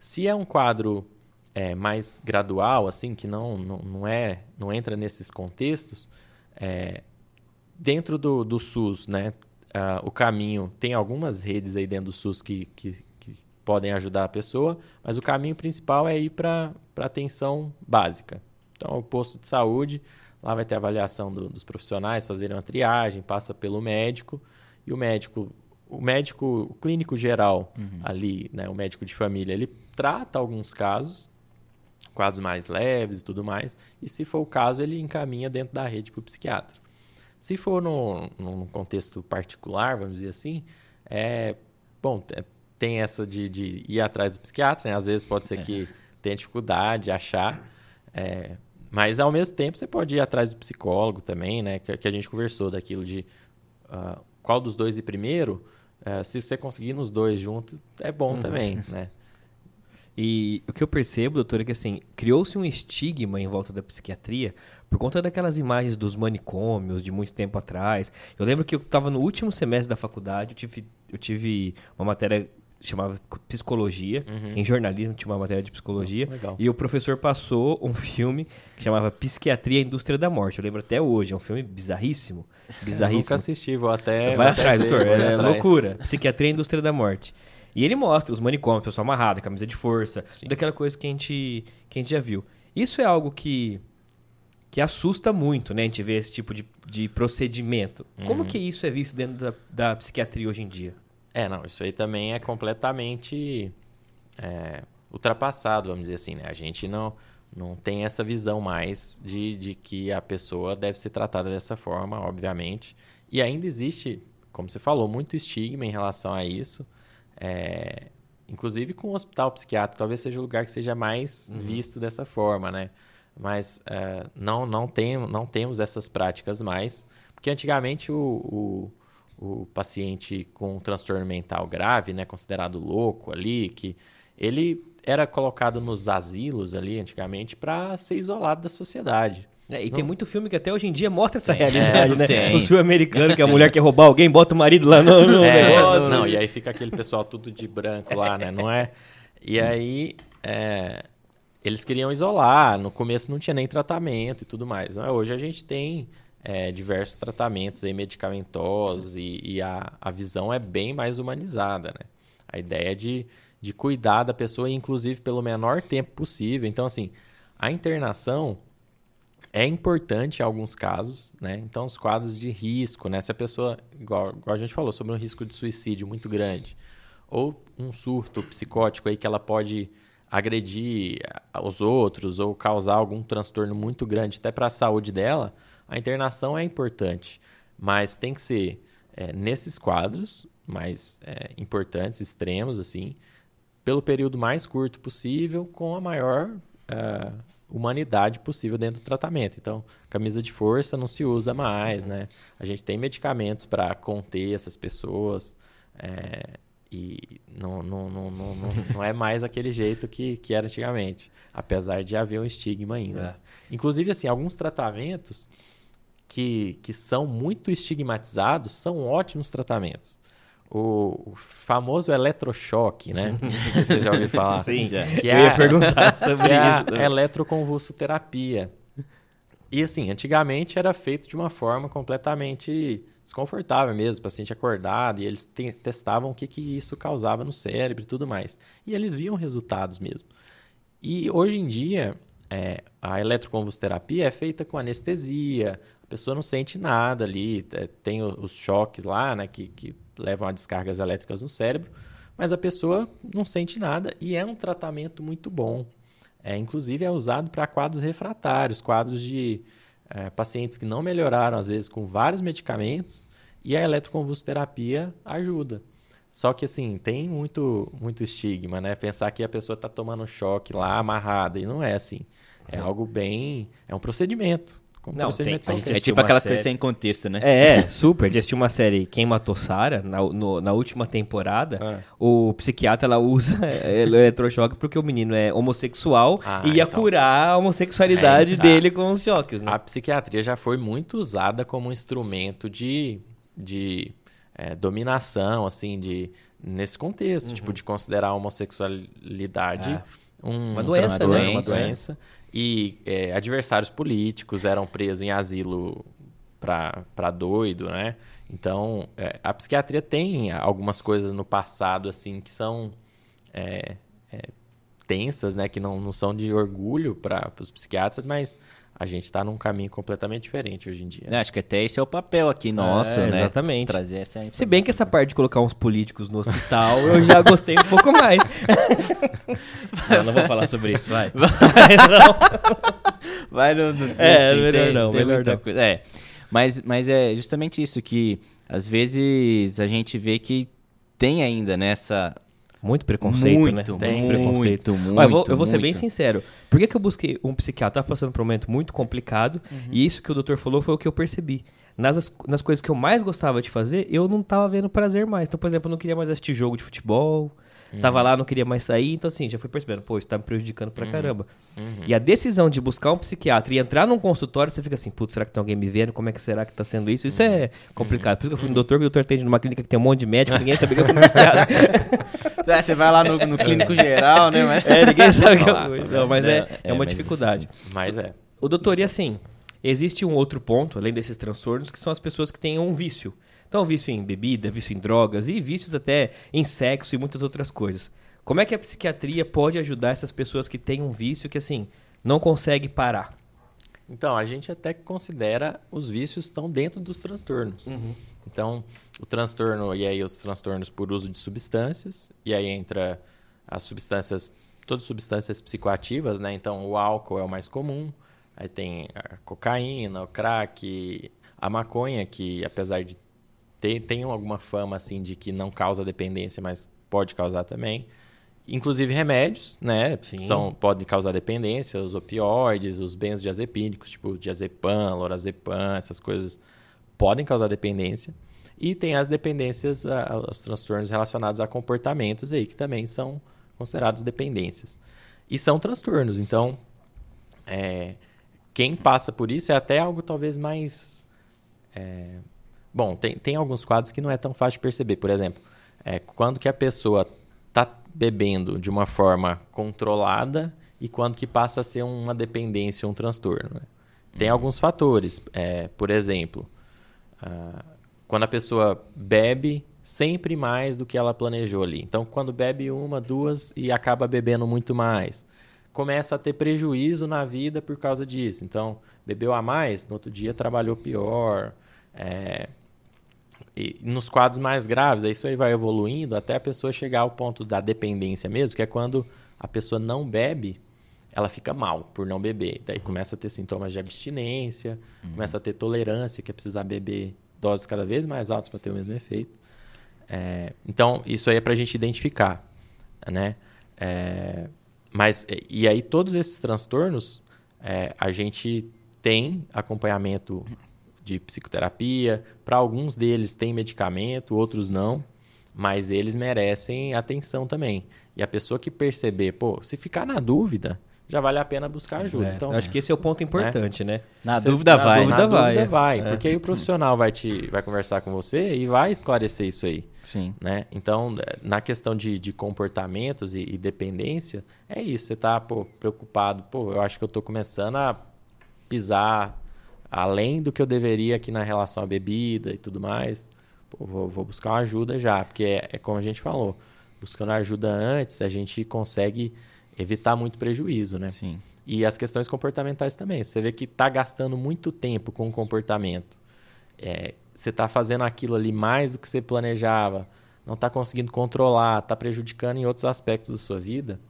Se é um quadro é, mais gradual, assim, que não, não, não, é, não entra nesses contextos, é, dentro do, do SUS, né, uh, o caminho, tem algumas redes aí dentro do SUS que, que, que podem ajudar a pessoa, mas o caminho principal é ir para atenção básica. Então, o posto de saúde, lá vai ter avaliação do, dos profissionais, fazerem uma triagem, passa pelo médico, e o médico o médico o clínico geral uhum. ali, né, o médico de família, ele trata alguns casos, quadros mais leves e tudo mais, e se for o caso, ele encaminha dentro da rede para o psiquiatra. Se for no, num contexto particular, vamos dizer assim, é bom, tem essa de, de ir atrás do psiquiatra, né? às vezes pode ser que tenha dificuldade de achar, é, mas ao mesmo tempo você pode ir atrás do psicólogo também, né? Que, que a gente conversou daquilo de uh, qual dos dois ir primeiro, uh, se você conseguir nos dois juntos, é bom uhum. também, <laughs> né? E o que eu percebo, doutor, é que assim, criou-se um estigma em volta da psiquiatria por conta daquelas imagens dos manicômios de muito tempo atrás. Eu lembro que eu estava no último semestre da faculdade, eu tive, eu tive uma matéria chamava psicologia, uhum. em jornalismo tinha uma matéria de psicologia, oh, e o professor passou um filme que chamava Psiquiatria Indústria da Morte. Eu lembro até hoje, é um filme bizarríssimo, bizarríssimo. Eu nunca assisti, vou até Vai atrás, doutor, é, loucura. Psiquiatria e Indústria da Morte. E ele mostra os manicômios, pessoal amarrado, camisa de força, Sim. tudo aquela coisa que a gente que a gente já viu. Isso é algo que que assusta muito, né? A gente vê esse tipo de, de procedimento. Uhum. Como que isso é visto dentro da, da psiquiatria hoje em dia? É, não, isso aí também é completamente é, ultrapassado, vamos dizer assim, né? A gente não, não tem essa visão mais de, de que a pessoa deve ser tratada dessa forma, obviamente. E ainda existe, como você falou, muito estigma em relação a isso. É, inclusive com o hospital psiquiátrico, talvez seja o lugar que seja mais uhum. visto dessa forma, né? Mas é, não, não, tem, não temos essas práticas mais, porque antigamente o, o o paciente com transtorno mental grave, né, considerado louco ali, que ele era colocado nos asilos ali antigamente para ser isolado da sociedade. É, e não. tem muito filme que até hoje em dia mostra essa tem, realidade, é, né? Tem. O sul-americano, que a mulher quer roubar alguém, bota o marido lá no, no é, negócio. Não, e aí fica aquele pessoal tudo de branco lá, né? Não é? E aí é, eles queriam isolar, no começo não tinha nem tratamento e tudo mais. Não é? Hoje a gente tem é, diversos tratamentos aí, medicamentosos e, e, a, a visão é bem mais humanizada, né? A ideia de, de cuidar da pessoa, inclusive pelo menor tempo possível. Então, assim, a internação é importante em alguns casos, né? Então, os quadros de risco, né? Se a pessoa, igual, igual a gente falou, sobre um risco de suicídio muito grande, ou um surto psicótico aí que ela pode agredir os outros ou causar algum transtorno muito grande até para a saúde dela, a internação é importante, mas tem que ser é, nesses quadros mais é, importantes, extremos, assim, pelo período mais curto possível, com a maior uh, humanidade possível dentro do tratamento. Então, camisa de força não se usa mais, né? A gente tem medicamentos para conter essas pessoas. É, e não, não, não, não, não, não é mais aquele jeito que, que era antigamente. Apesar de haver um estigma ainda. É. Inclusive, assim, alguns tratamentos que, que são muito estigmatizados são ótimos tratamentos. O, o famoso eletrochoque, né? <laughs> Você já ouviu falar? Sim, já. Que é Eu ia perguntar <laughs> sobre que isso. É a eletroconvulsoterapia. E assim, antigamente era feito de uma forma completamente desconfortável mesmo, o paciente acordado, e eles te testavam o que, que isso causava no cérebro e tudo mais. E eles viam resultados mesmo. E hoje em dia, é, a eletroconvulsoterapia é feita com anestesia, a pessoa não sente nada ali, é, tem os choques lá, né, que, que levam a descargas elétricas no cérebro, mas a pessoa não sente nada e é um tratamento muito bom. É, inclusive é usado para quadros refratários, quadros de é, pacientes que não melhoraram, às vezes, com vários medicamentos, e a eletroconvulsoterapia ajuda. Só que, assim, tem muito, muito estigma, né? Pensar que a pessoa está tomando choque lá, amarrada, e não é assim. É algo bem... É um procedimento como Não, tem- a gente. É tipo aquela série. coisa sem contexto, né? É, é, <laughs> super. De assistir uma série Quem Matou Sarah, na, no- na última temporada, Ah. o psiquiatra ela usa <laughs> é, eletrochoque porque o menino é homossexual Ah, e ia então. curar a homossexualidade É, dele com os choques, né? A psiquiatria já foi muito usada como um instrumento de, de é, dominação, assim, de nesse contexto, tipo, de considerar a homossexualidade É. um- Uma doença, uma né? doença, Uma doença. E é, adversários políticos eram presos em asilo para doido, né? Então, é, a psiquiatria tem algumas coisas no passado, assim, que são é, é, tensas, né? Que não, não são de orgulho para os psiquiatras, mas a gente está num caminho completamente diferente hoje em dia. É, Acho que até esse é o papel aqui nosso, É, né? exatamente. Trazer essa Se bem que essa parte de colocar uns políticos no hospital, eu já gostei um pouco mais. <laughs> não, não vou falar sobre isso, vai. <laughs> Vai no, no É, enfim, melhor não, melhor muita não. coisa. É. Mas, mas é justamente isso que às vezes a gente vê que tem ainda nessa Muito preconceito, né? Muito, Tem muito, preconceito. muito, Olha, eu vou, eu vou ser bem sincero. Por que, que eu busquei um psiquiatra? Eu tava passando por um momento muito complicado. Uhum. E isso que o doutor falou foi o que eu percebi. Nas, nas coisas que eu mais gostava de fazer, eu não tava vendo prazer mais. Então, por exemplo, eu não queria mais assistir jogo de futebol. Uhum. Tava lá, não queria mais sair. Então, assim, já fui percebendo, pô, isso tá me prejudicando Uhum. pra caramba. E a decisão de buscar um psiquiatra e entrar num consultório, você fica assim, putz, será que tem alguém me vendo? Como é que será que tá sendo isso? Isso Uhum. é complicado. Por isso que eu fui no doutor, porque o doutor atende numa clínica que tem um monte de médico, ninguém sabia que eu fui no <laughs> psiquiatra. É, você vai lá no, no clínico geral, né? Mas... É, ninguém sabe que eu fui. Não, mas é, é, É, uma mas dificuldade. Mas é. O doutor, e assim, existe um outro ponto, além desses transtornos, que são as pessoas que têm um vício. Então, vício em bebida, vício em drogas e vícios até em sexo e muitas outras coisas. Como é que a psiquiatria pode ajudar essas pessoas que têm um vício que, assim, não consegue parar? Então, a gente até que considera os vícios estão dentro dos transtornos. Então, o transtorno, e aí os transtornos por uso de substâncias, e aí entra as substâncias, todas as substâncias psicoativas, né? Então, o álcool é o mais comum, aí tem a cocaína, o crack, a maconha, que apesar de ter, tem alguma fama, assim, de que não causa dependência, mas pode causar também. Inclusive remédios, né? Sim. São, podem causar dependência, os opioides, os benzodiazepínicos, tipo diazepam, lorazepam, essas coisas podem causar dependência. E tem as dependências, os transtornos relacionados a comportamentos aí, que também são considerados dependências. E são transtornos, então é, quem passa por isso é até algo talvez mais. é, bom, tem, tem alguns quadros que não é tão fácil de perceber. Por exemplo, é, quando que a pessoa está bebendo de uma forma controlada e quando que passa a ser uma dependência, um transtorno. né? Tem alguns fatores. é, por exemplo, ah, quando a pessoa bebe sempre mais do que ela planejou ali. Então, quando bebe uma, duas e acaba bebendo muito mais, começa a ter prejuízo na vida por causa disso. Então, bebeu a mais, no outro dia trabalhou pior. É, e nos quadros mais graves, isso aí vai evoluindo até a pessoa chegar ao ponto da dependência mesmo, que é quando a pessoa não bebe, ela fica mal por não beber. Daí começa a ter sintomas de abstinência, começa a ter tolerância, que é precisar beber doses cada vez mais altas para ter o mesmo efeito. É, então, isso aí é para a gente identificar, né? É, mas, e aí todos esses transtornos, é, a gente tem acompanhamento de psicoterapia. Para alguns deles tem medicamento, outros não, mas eles merecem atenção também. E a pessoa que perceber, pô, se ficar na dúvida, já vale a pena buscar ajuda. É, então, acho que esse é o ponto importante, né? Na Se- dúvida vai. Na na dúvida vai. dúvida é. vai, É. porque aí o profissional vai te vai conversar com você e vai esclarecer isso aí. Sim. Né? Então, na questão de, de comportamentos e, e dependência, é isso. Você tá pô, preocupado. Pô, eu acho que eu tô começando a pisar além do que eu deveria aqui na relação à bebida e tudo mais. Pô, vou, vou buscar uma ajuda já, porque é, é como a gente falou. Buscando ajuda antes, a gente consegue evitar muito prejuízo, né? Sim. E as questões comportamentais também. Você vê que está gastando muito tempo com o comportamento. É, você está fazendo aquilo ali mais do que você planejava, não está conseguindo controlar, está prejudicando em outros aspectos da sua vida,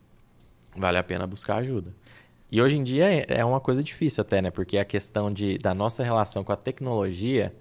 vale a pena buscar ajuda. E hoje em dia é- é uma coisa difícil até, né? Porque a questão de, da nossa relação com a tecnologia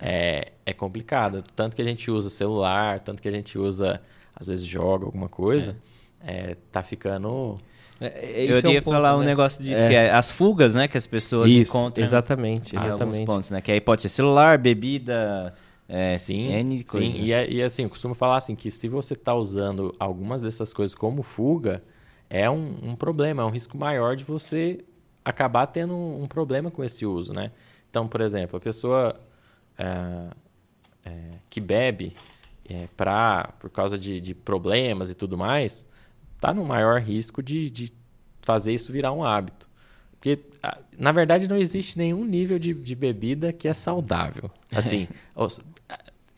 é, é complicada. Tanto que a gente usa o celular, tanto que a gente usa, às vezes joga alguma coisa, é, tá ficando É, é, Eu isso é ia ponto, falar um né? negócio disso, É. que é as fugas, né? Que as pessoas Isso, encontram exatamente, exatamente. pontos, né? Que aí pode ser celular, bebida, é, Sim, N coisa. sim. E, é- e assim, eu costumo falar assim, que se você está usando algumas dessas coisas como fuga, é um, um problema, é um risco maior de você acabar tendo um, um problema com esse uso, né? Então, por exemplo, a pessoa é, é, que bebe é, pra, por causa de, de problemas e tudo mais, está no maior risco de, de fazer isso virar um hábito. Porque, na verdade, não existe nenhum nível de, de bebida que é saudável. <laughs> Assim,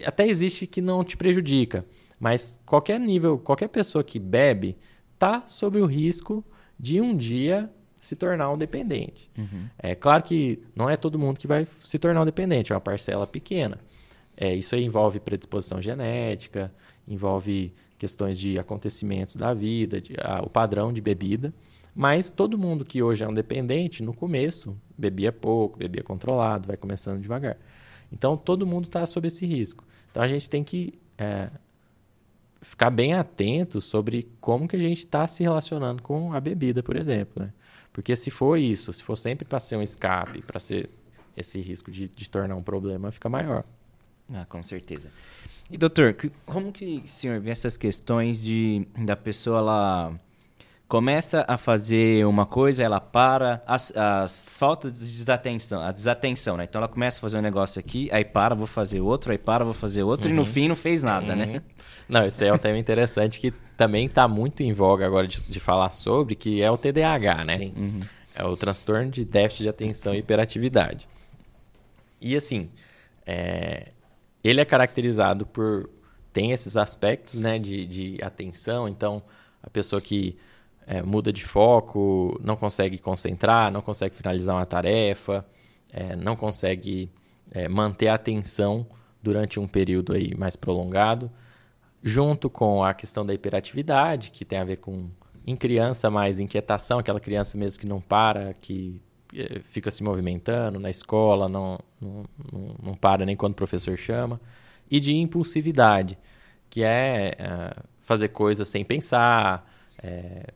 até existe que não te prejudica, mas qualquer nível, qualquer pessoa que bebe tá sob o risco de um dia se tornar um dependente. É claro que não é todo mundo que vai se tornar um dependente, é uma parcela pequena. É, isso aí envolve predisposição genética, envolve questões de acontecimentos da vida, de- ah, o padrão de bebida. Mas todo mundo que hoje é um dependente, no começo, bebia pouco, bebia controlado, vai começando devagar. Então, todo mundo está sob esse risco. Então, a gente tem que é, ficar bem atento sobre como que a gente está se relacionando com a bebida, por exemplo. Né? Porque se for isso, se for sempre para ser um escape, para ser esse risco de, de tornar um problema, fica maior. Ah, com certeza. E doutor, como que o senhor vê essas questões de da pessoa ela começa a fazer uma coisa, ela para, as, as faltas de desatenção, a desatenção, né? Então ela começa a fazer um negócio aqui, aí para, vou fazer outro, aí para, vou fazer outro, e no fim não fez nada, né? Não, esse aí é um tema interessante que também está muito em voga agora de, de falar sobre, que é o TDAH, né? Sim. É o transtorno de déficit de atenção e hiperatividade. E assim, é, ele é caracterizado por. tem esses aspectos né, de, de atenção, então a pessoa que é, muda de foco, não consegue concentrar, não consegue finalizar uma tarefa, é, não consegue é, manter a atenção durante um período aí mais prolongado, junto com a questão da hiperatividade, que tem a ver com, em criança, mais inquietação, aquela criança mesmo que não para, que eh, fica se movimentando na escola, não, não, não, para nem quando o professor chama, e de impulsividade, que é eh, fazer coisas sem pensar, eh,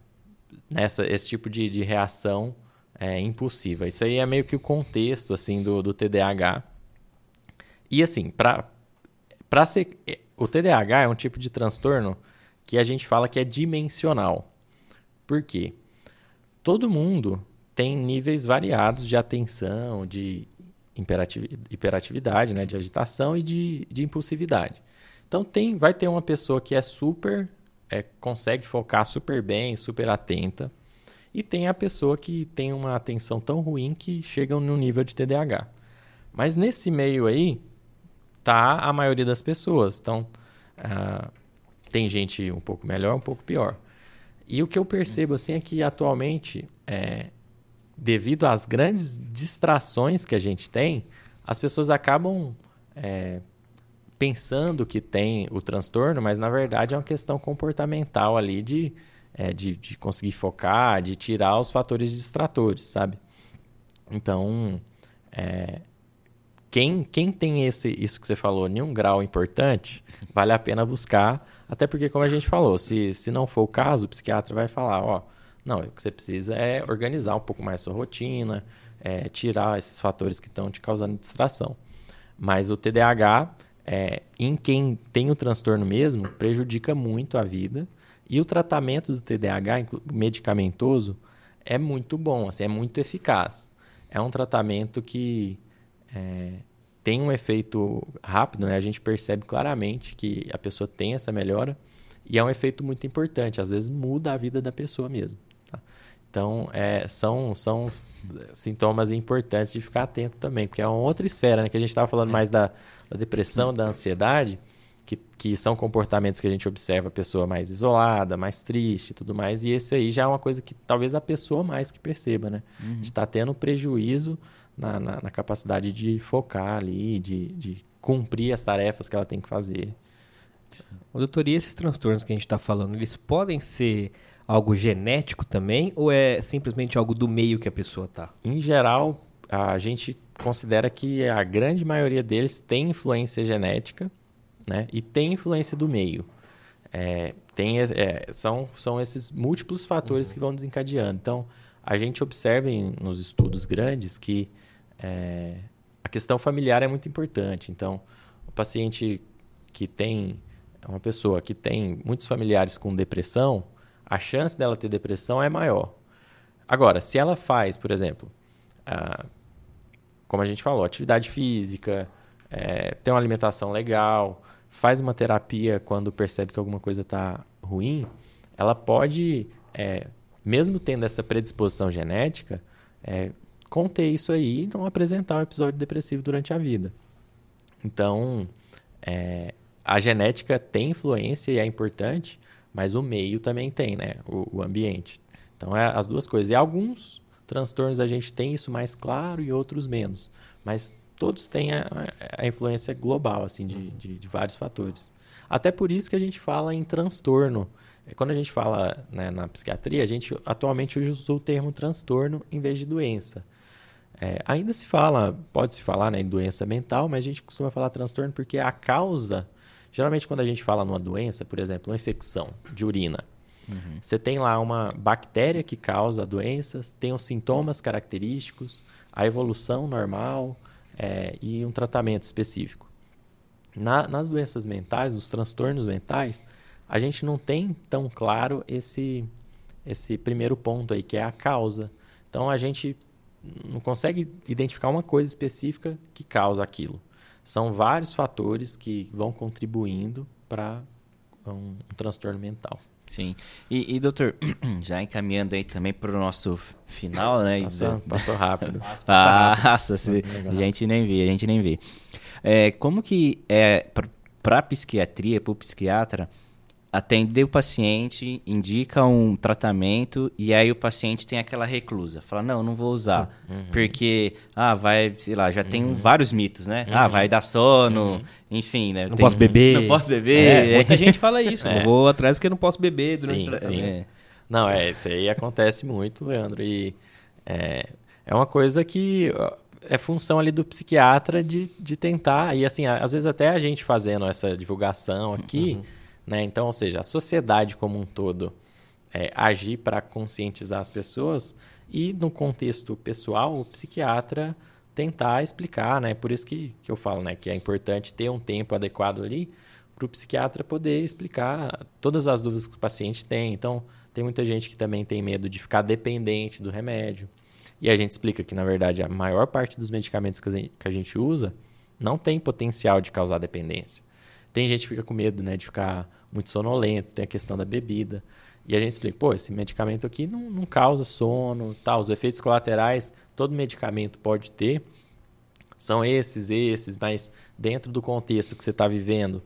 nessa, esse tipo de, de reação eh, impulsiva. Isso aí é meio que o contexto assim do, do TDAH. E assim, para ser o TDAH é um tipo de transtorno que a gente fala que é dimensional. Por quê? Todo mundo tem níveis variados de atenção, de hiperatividade, né, de agitação e de, de impulsividade. Então tem, vai ter uma pessoa que é super, é, consegue focar super bem, super atenta, e tem a pessoa que tem uma atenção tão ruim que chega no nível de TDAH. Mas nesse meio aí, tá a maioria das pessoas. Então, ah, tem gente um pouco melhor, um pouco pior. E o que eu percebo assim é que atualmente, é, devido às grandes distrações que a gente tem, as pessoas acabam é, pensando que tem o transtorno, mas na verdade é uma questão comportamental ali de, é, de, de conseguir focar, de tirar os fatores distratores, sabe? Então, é, quem, quem tem esse, isso que você falou em um grau importante, vale a pena buscar, até porque, como a gente falou, se, se não for o caso, o psiquiatra vai falar, ó, não, o que você precisa é organizar um pouco mais sua rotina, é, tirar esses fatores que estão te causando distração. Mas o TDAH, é, em quem tem o transtorno mesmo, prejudica muito a vida, e o tratamento do TDAH, medicamentoso, é muito bom, assim, é muito eficaz. É um tratamento que é, tem um efeito rápido, né? A gente percebe claramente que a pessoa tem essa melhora e é um efeito muito importante. Às vezes muda a vida da pessoa mesmo. tá? Então, é, são, são sintomas importantes de ficar atento também, porque é uma outra esfera, né? Que a gente estava falando mais da, da depressão, da ansiedade, que, que são comportamentos que a gente observa a pessoa mais isolada, mais triste e tudo mais, e esse aí já é uma coisa que talvez a pessoa mais que perceba, né? De estar tendo prejuízo na, na, na capacidade de focar ali, de, de cumprir as tarefas que ela tem que fazer. Ô, doutor, e esses transtornos que a gente está falando, eles podem ser algo genético também ou é simplesmente algo do meio que a pessoa tá? Em geral, a gente considera que a grande maioria deles tem influência genética, né? E tem influência do meio. é, tem, é, são, são esses múltiplos fatores que vão desencadeando. Então, a gente observa em, nos estudos grandes que é, a questão familiar é muito importante. Então, o paciente que tem, uma pessoa que tem muitos familiares com depressão, a chance dela ter depressão é maior. Agora, se ela faz, por exemplo, como a gente falou, atividade física, é, tem uma alimentação legal, faz uma terapia quando percebe que alguma coisa está ruim, ela pode, é, mesmo tendo essa predisposição genética, é, conter isso aí e não apresentar um episódio depressivo durante a vida. Então, é, a genética tem influência e é importante, mas o meio também tem, né? O, o ambiente. Então, é as duas coisas. E alguns transtornos a gente tem isso mais claro e outros menos. Mas todos têm a, a influência global, assim, de, de, de, vários fatores. Até por isso que a gente fala em transtorno. É, quando a gente fala né, na psiquiatria, a gente atualmente usa o termo transtorno em vez de doença. É, ainda se fala, pode se falar né, em doença mental, mas a gente costuma falar transtorno porque a causa, geralmente quando a gente fala numa doença, por exemplo, uma infecção de urina, você tem lá uma bactéria que causa a doença, tem os sintomas característicos, a evolução normal é, e um tratamento específico. Na, nas doenças mentais, nos transtornos mentais, a gente não tem tão claro esse, esse primeiro ponto aí, que é a causa. Então a gente não consegue identificar uma coisa específica que causa aquilo. São vários fatores que vão contribuindo para um, um, transtorno mental. Sim. E, e, doutor, <clears throat> já encaminhando aí também para o nosso final, né? Passou, passou <laughs> rápido. Passa, a gente nem vê, a gente nem vê. É, como que é para a psiquiatria, para o psiquiatra, atender o paciente, indica um tratamento e aí o paciente tem aquela reclusa. Fala, não, não vou usar. Uhum. Porque, ah, vai, sei lá, já tem uhum. vários mitos, né? Ah, uhum. Ah, vai dar sono, uhum. enfim, né? Não tem, posso beber. Não posso beber. É, <laughs> muita gente fala isso. É. Não vou atrás porque não posso beber durante sim, o sim. É. Não, é, isso aí acontece muito, Leandro. E é, é uma coisa que é função ali do psiquiatra de, de tentar. E assim, às vezes até a gente fazendo essa divulgação aqui uhum. Né? Então, ou seja, a sociedade como um todo é, agir para conscientizar as pessoas e, no contexto pessoal, o psiquiatra tentar explicar, né? Por isso que, que eu falo né? que é importante ter um tempo adequado ali para o psiquiatra poder explicar todas as dúvidas que o paciente tem. Então, tem muita gente que também tem medo de ficar dependente do remédio. E a gente explica que, na verdade, a maior parte dos medicamentos que a gente usa não tem potencial de causar dependência. Tem gente que fica com medo né, de ficar muito sonolento, tem a questão da bebida. E a gente explica, pô, esse medicamento aqui não, não causa sono, tal. Os efeitos colaterais, todo medicamento pode ter, são esses, esses, mas dentro do contexto que você está vivendo,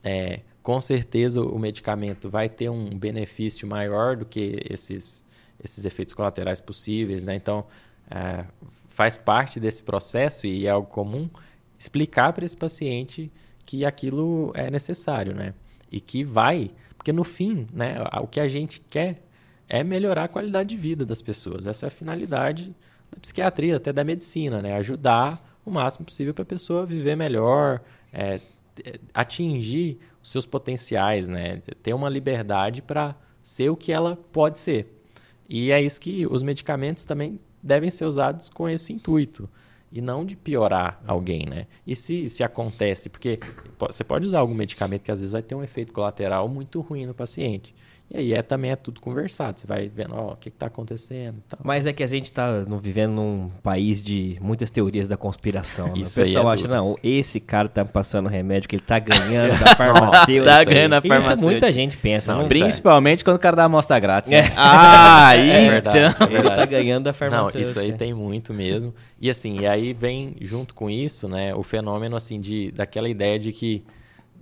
é, com certeza o medicamento vai ter um benefício maior do que esses, esses efeitos colaterais possíveis, né? Então, é, faz parte desse processo e é algo comum explicar para esse paciente que aquilo é necessário, né? e que vai, porque no fim, né, o que a gente quer é melhorar a qualidade de vida das pessoas. Essa é a finalidade da psiquiatria, até da medicina, né? Ajudar o máximo possível para a pessoa viver melhor, é, é, atingir os seus potenciais, né? Ter uma liberdade para ser o que ela pode ser. E é isso que os medicamentos também devem ser usados com esse intuito e não de piorar alguém, né? E se, se acontece, porque você pode usar algum medicamento que às vezes vai ter um efeito colateral muito ruim no paciente. E aí é, também é tudo conversado. Você vai vendo, ó, o que está acontecendo. Tal. Mas é que a gente está vivendo num país de muitas teorias da conspiração. Né? Isso o pessoal é acha, duro. não, esse cara tá passando remédio que ele tá ganhando <laughs> da farmacêutica. tá ganhando da farmacêutica. Isso muita gente pensa. Não, Principalmente quando o cara dá amostra grátis. Né? É. <laughs> Ah, é verdade, então. É verdade. Ele tá ganhando da farmacêutica. Não, isso aí tem muito mesmo. E assim, e aí vem junto com isso, né, o fenômeno assim de daquela ideia de que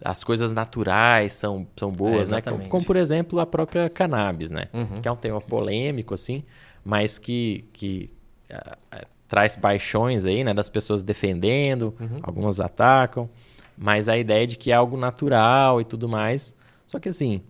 as coisas naturais são, são boas, é, né? Como, como, por exemplo, a própria cannabis, né? Uhum. Que é um tema polêmico, assim, mas que, que traz paixões aí, né? Das pessoas defendendo, uhum. algumas atacam. Mas a ideia de que é algo natural e tudo mais. Só que assim,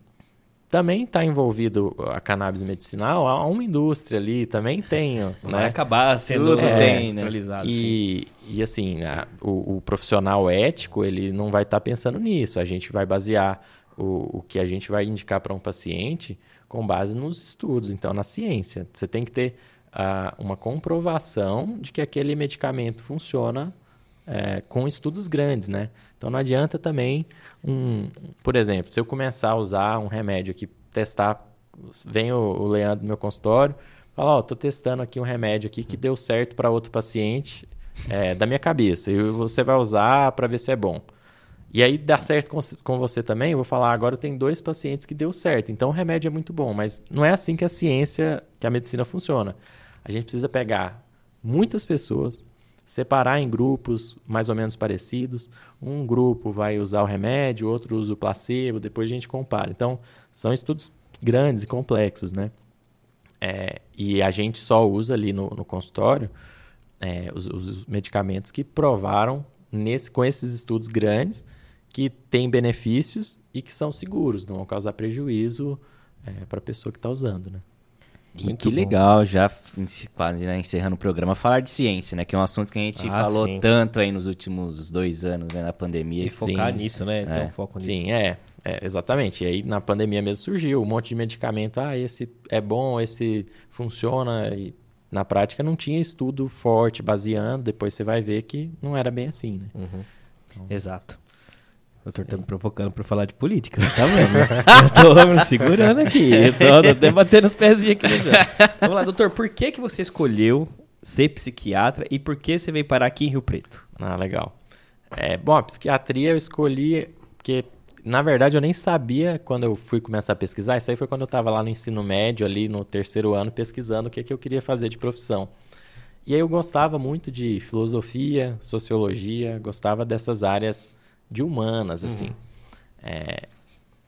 também está envolvido a cannabis medicinal, há uma indústria ali, também tem. <laughs> Né? Vai acabar sendo Tudo é, tem, né? industrializado. Né? E, e assim, a, o, o, profissional ético, ele não vai estar tá pensando nisso. A gente vai basear o, o que a gente vai indicar para um paciente com base nos estudos, então na ciência. Você tem que ter ah, uma comprovação de que aquele medicamento funciona é, com estudos grandes, né? Então não adianta também, um, por exemplo, se eu começar a usar um remédio aqui, testar, vem o, o Leandro no meu consultório, fala, ó, oh, tô testando aqui um remédio aqui que deu certo para outro paciente é, da minha cabeça e você vai usar para ver se é bom. E aí dá certo com, com você também, eu vou falar, agora eu tenho dois pacientes que deu certo, então o remédio é muito bom, mas não é assim que a ciência, que a medicina funciona. A gente precisa pegar muitas pessoas, separar em grupos mais ou menos parecidos. Um grupo vai usar o remédio, outro usa o placebo, depois a gente compara. Então, são estudos grandes e complexos, né? É, e a gente só usa ali no, no consultório é, os, os, medicamentos que provaram nesse, com esses estudos grandes que têm benefícios e que são seguros, não vão causar prejuízo é, para a pessoa que está usando, né? Que, que legal, já quase né, encerrando o programa, falar de ciência, né? Que é um assunto que a gente ah, falou sim. tanto aí nos últimos dois anos, né, na pandemia. E focar sim. nisso, né? Então, é. foco nisso. Sim, é, é, exatamente. E aí na pandemia mesmo surgiu um monte de medicamento. Ah, esse é bom, esse funciona. E na prática não tinha estudo forte baseando. Depois você vai ver que não era bem assim, né? Uhum. Então, Exato. O doutor tá me provocando pra falar de política, tá vendo? eu tô me segurando aqui, eu tô, debatendo os pezinhos aqui. Vamos lá, doutor, por que, que você escolheu ser psiquiatra e por que você veio parar aqui em Rio Preto? Ah, legal. É, bom, a psiquiatria eu escolhi porque, na verdade, eu nem sabia quando eu fui começar a pesquisar. Isso aí foi quando eu estava lá no ensino médio, ali no terceiro ano, pesquisando o que, que eu queria fazer de profissão. E aí eu gostava muito de filosofia, sociologia, gostava dessas áreas de humanas, assim. Uhum. É,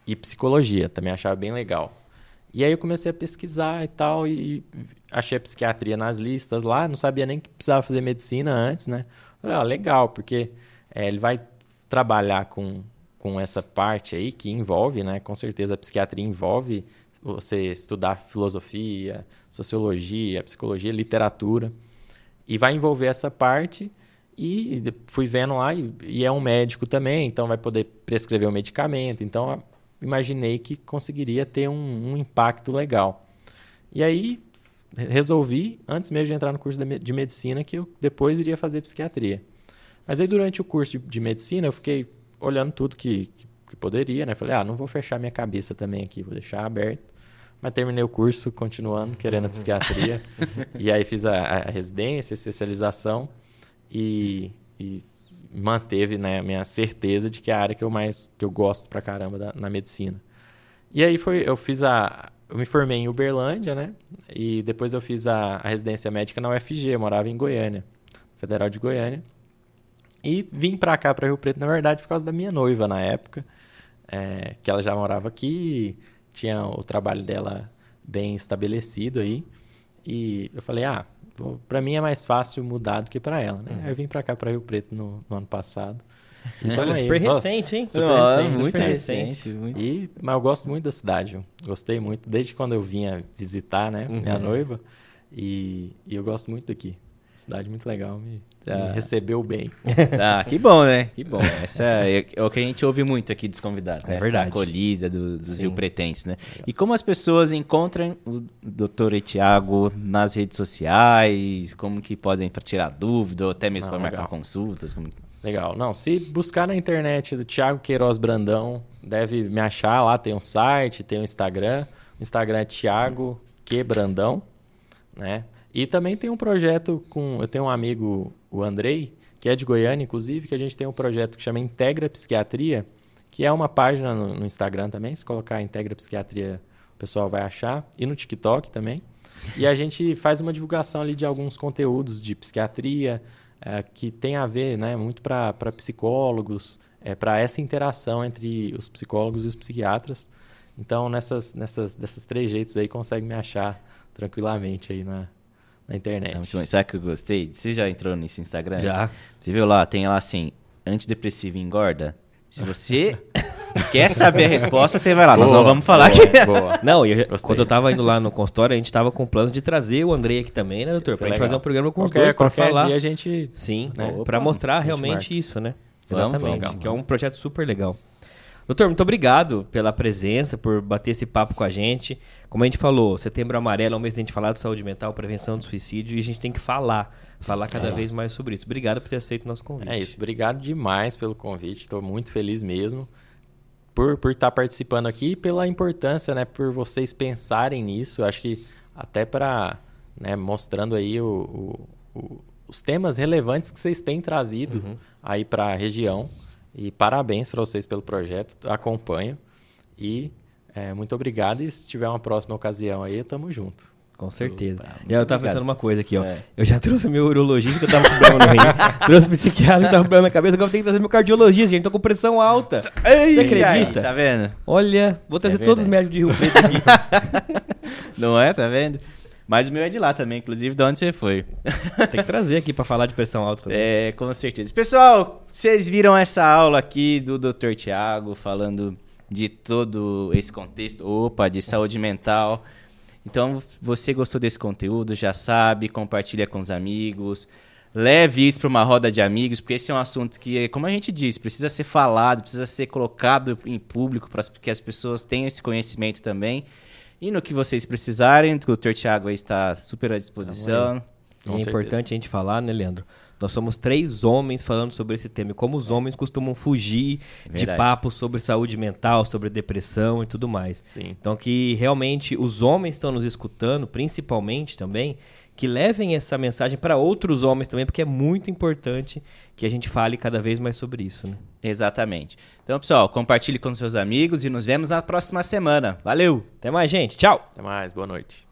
e psicologia, também achava bem legal. E aí eu comecei a pesquisar e tal, e achei a psiquiatria nas listas lá, não sabia nem que precisava fazer medicina antes, né? Falei, ah, legal, porque é, ele vai trabalhar com, com essa parte aí que envolve, né? Com certeza a psiquiatria envolve você estudar filosofia, sociologia, psicologia, literatura, e vai envolver essa parte e fui vendo lá, e, e, é um médico também, então vai poder prescrever o um medicamento. Então, imaginei que conseguiria ter um, um, impacto legal. E aí, resolvi, antes mesmo de entrar no curso de medicina, que eu depois iria fazer psiquiatria. Mas aí, durante o curso de, de medicina, eu fiquei olhando tudo que, que, que, poderia, né? Falei, ah, não vou fechar minha cabeça também aqui, vou deixar aberto. Mas terminei o curso continuando, querendo a psiquiatria. <laughs> e aí fiz a, a residência, a especialização e, e manteve né, a minha certeza de que é a área que eu mais que eu gosto pra caramba da, na medicina. E aí foi, eu fiz a. Eu me formei em Uberlândia, né? E depois eu fiz a, a residência médica na UFG, morava em Goiânia, Federal de Goiânia. E vim pra cá, pra Rio Preto, na verdade, por causa da minha noiva na época, é, que ela já morava aqui, tinha o trabalho dela bem estabelecido aí. E eu falei, ah, para mim é mais fácil mudar do que para ela, né? Uhum. Eu vim para cá para Rio Preto no, no, ano passado. <laughs> Então, Olha, super recente, hein? Super Não, recente, muito super recente. Muito. E, mas eu gosto muito da cidade. Gostei muito desde quando eu vinha visitar, né, uhum. minha noiva. E, e eu gosto muito daqui. Cidade muito legal, me, tá. recebeu bem. Ah, que bom, né? Que bom. Essa é, é, o que a gente ouve muito aqui dos convidados, né? É verdade. Essa acolhida do, dos Rio Pretenses, né? E como as pessoas encontram o doutor Etiago nas redes sociais, como que podem para tirar dúvida ou até mesmo para marcar consultas? Como... Legal. Não, se buscar na internet do Thiago Queiroz Brandão, deve me achar lá, tem um site, tem um Instagram. O Instagram é Thiago Que Brandão, né? E também tem um projeto com. Eu tenho um amigo, o Andrei, que é de Goiânia, inclusive, que a gente tem um projeto que chama Integra Psiquiatria, que é uma página no, no Instagram também. Se colocar Integra Psiquiatria, o pessoal vai achar. E no TikTok também. E a gente faz uma divulgação ali de alguns conteúdos de psiquiatria, é, que tem a ver né, muito para psicólogos, é, para essa interação entre os psicólogos e os psiquiatras. Então, nessas, nessas, desses três jeitos aí, consegue me achar tranquilamente aí na, na internet. É Sabe que eu gostei? Você já entrou nesse Instagram? Já. Você viu lá, tem lá assim, antidepressivo engorda? Se você <laughs> quer saber a resposta, você vai lá. Boa, Nós não vamos falar boa, aqui. Boa. <laughs> Não, eu, quando eu tava indo lá no consultório, a gente tava com plano de trazer o Andrei aqui também, né, doutor? Isso pra é gente fazer um programa com qualquer, os dois pra falar. dia a gente... Sim, né, pra mostrar realmente isso, né? Exatamente, que é um projeto super legal. Doutor, muito obrigado pela presença, por bater esse papo com a gente. Como a gente falou, setembro amarelo é um mês de a gente falar de saúde mental, prevenção do suicídio, e a gente tem que falar, falar cada É vez isso. mais sobre isso. Obrigado por ter aceito o nosso convite. É isso, obrigado demais pelo convite, estou muito feliz mesmo por por estar participando aqui e pela importância, né, por vocês pensarem nisso, acho que até para, né, mostrando aí o, o- o- os temas relevantes que vocês têm trazido Uhum. aí para a região e parabéns para vocês pelo projeto, acompanho e é, muito obrigado e se tiver uma próxima ocasião aí, tamo junto. Com certeza. Opa, e eu tava obrigado. pensando uma coisa aqui, ó. É. Eu já trouxe meu urologista que eu tava com problema no rim. <laughs> trouxe o psiquiatra que tava com problema na cabeça. Agora eu tenho que trazer meu cardiologista, gente. Tô com pressão alta. Você acredita? Aí, tá vendo? Olha, vou trazer É todos os médicos de Rio Preto aqui. <laughs> Não é? Tá vendo? Mas o meu é de lá também, inclusive, de onde você foi. Tem que trazer aqui pra falar de pressão alta. também. É, com certeza. Pessoal, vocês viram essa aula aqui do Dr. Tiago falando de todo esse contexto, opa, de saúde mental. Então, você gostou desse conteúdo, já sabe, compartilha com os amigos, leve isso para uma roda de amigos, porque esse é um assunto que, como a gente disse, precisa ser falado, precisa ser colocado em público para que as pessoas tenham esse conhecimento também. E no que vocês precisarem, o Dr. Tiago aí está super à disposição. Com é certeza. importante a gente falar, né, Leandro? Nós somos três homens falando sobre esse tema. E como os homens costumam fugir de Verdade. papo sobre saúde mental, sobre depressão e tudo mais. Sim. Então que realmente os homens estão nos escutando, principalmente também, que levem essa mensagem para outros homens também, porque é muito importante que a gente fale cada vez mais sobre isso, né? Exatamente. Então, pessoal, compartilhe com seus amigos e nos vemos na próxima semana. Valeu! Até mais, gente. Tchau! Até mais, boa noite.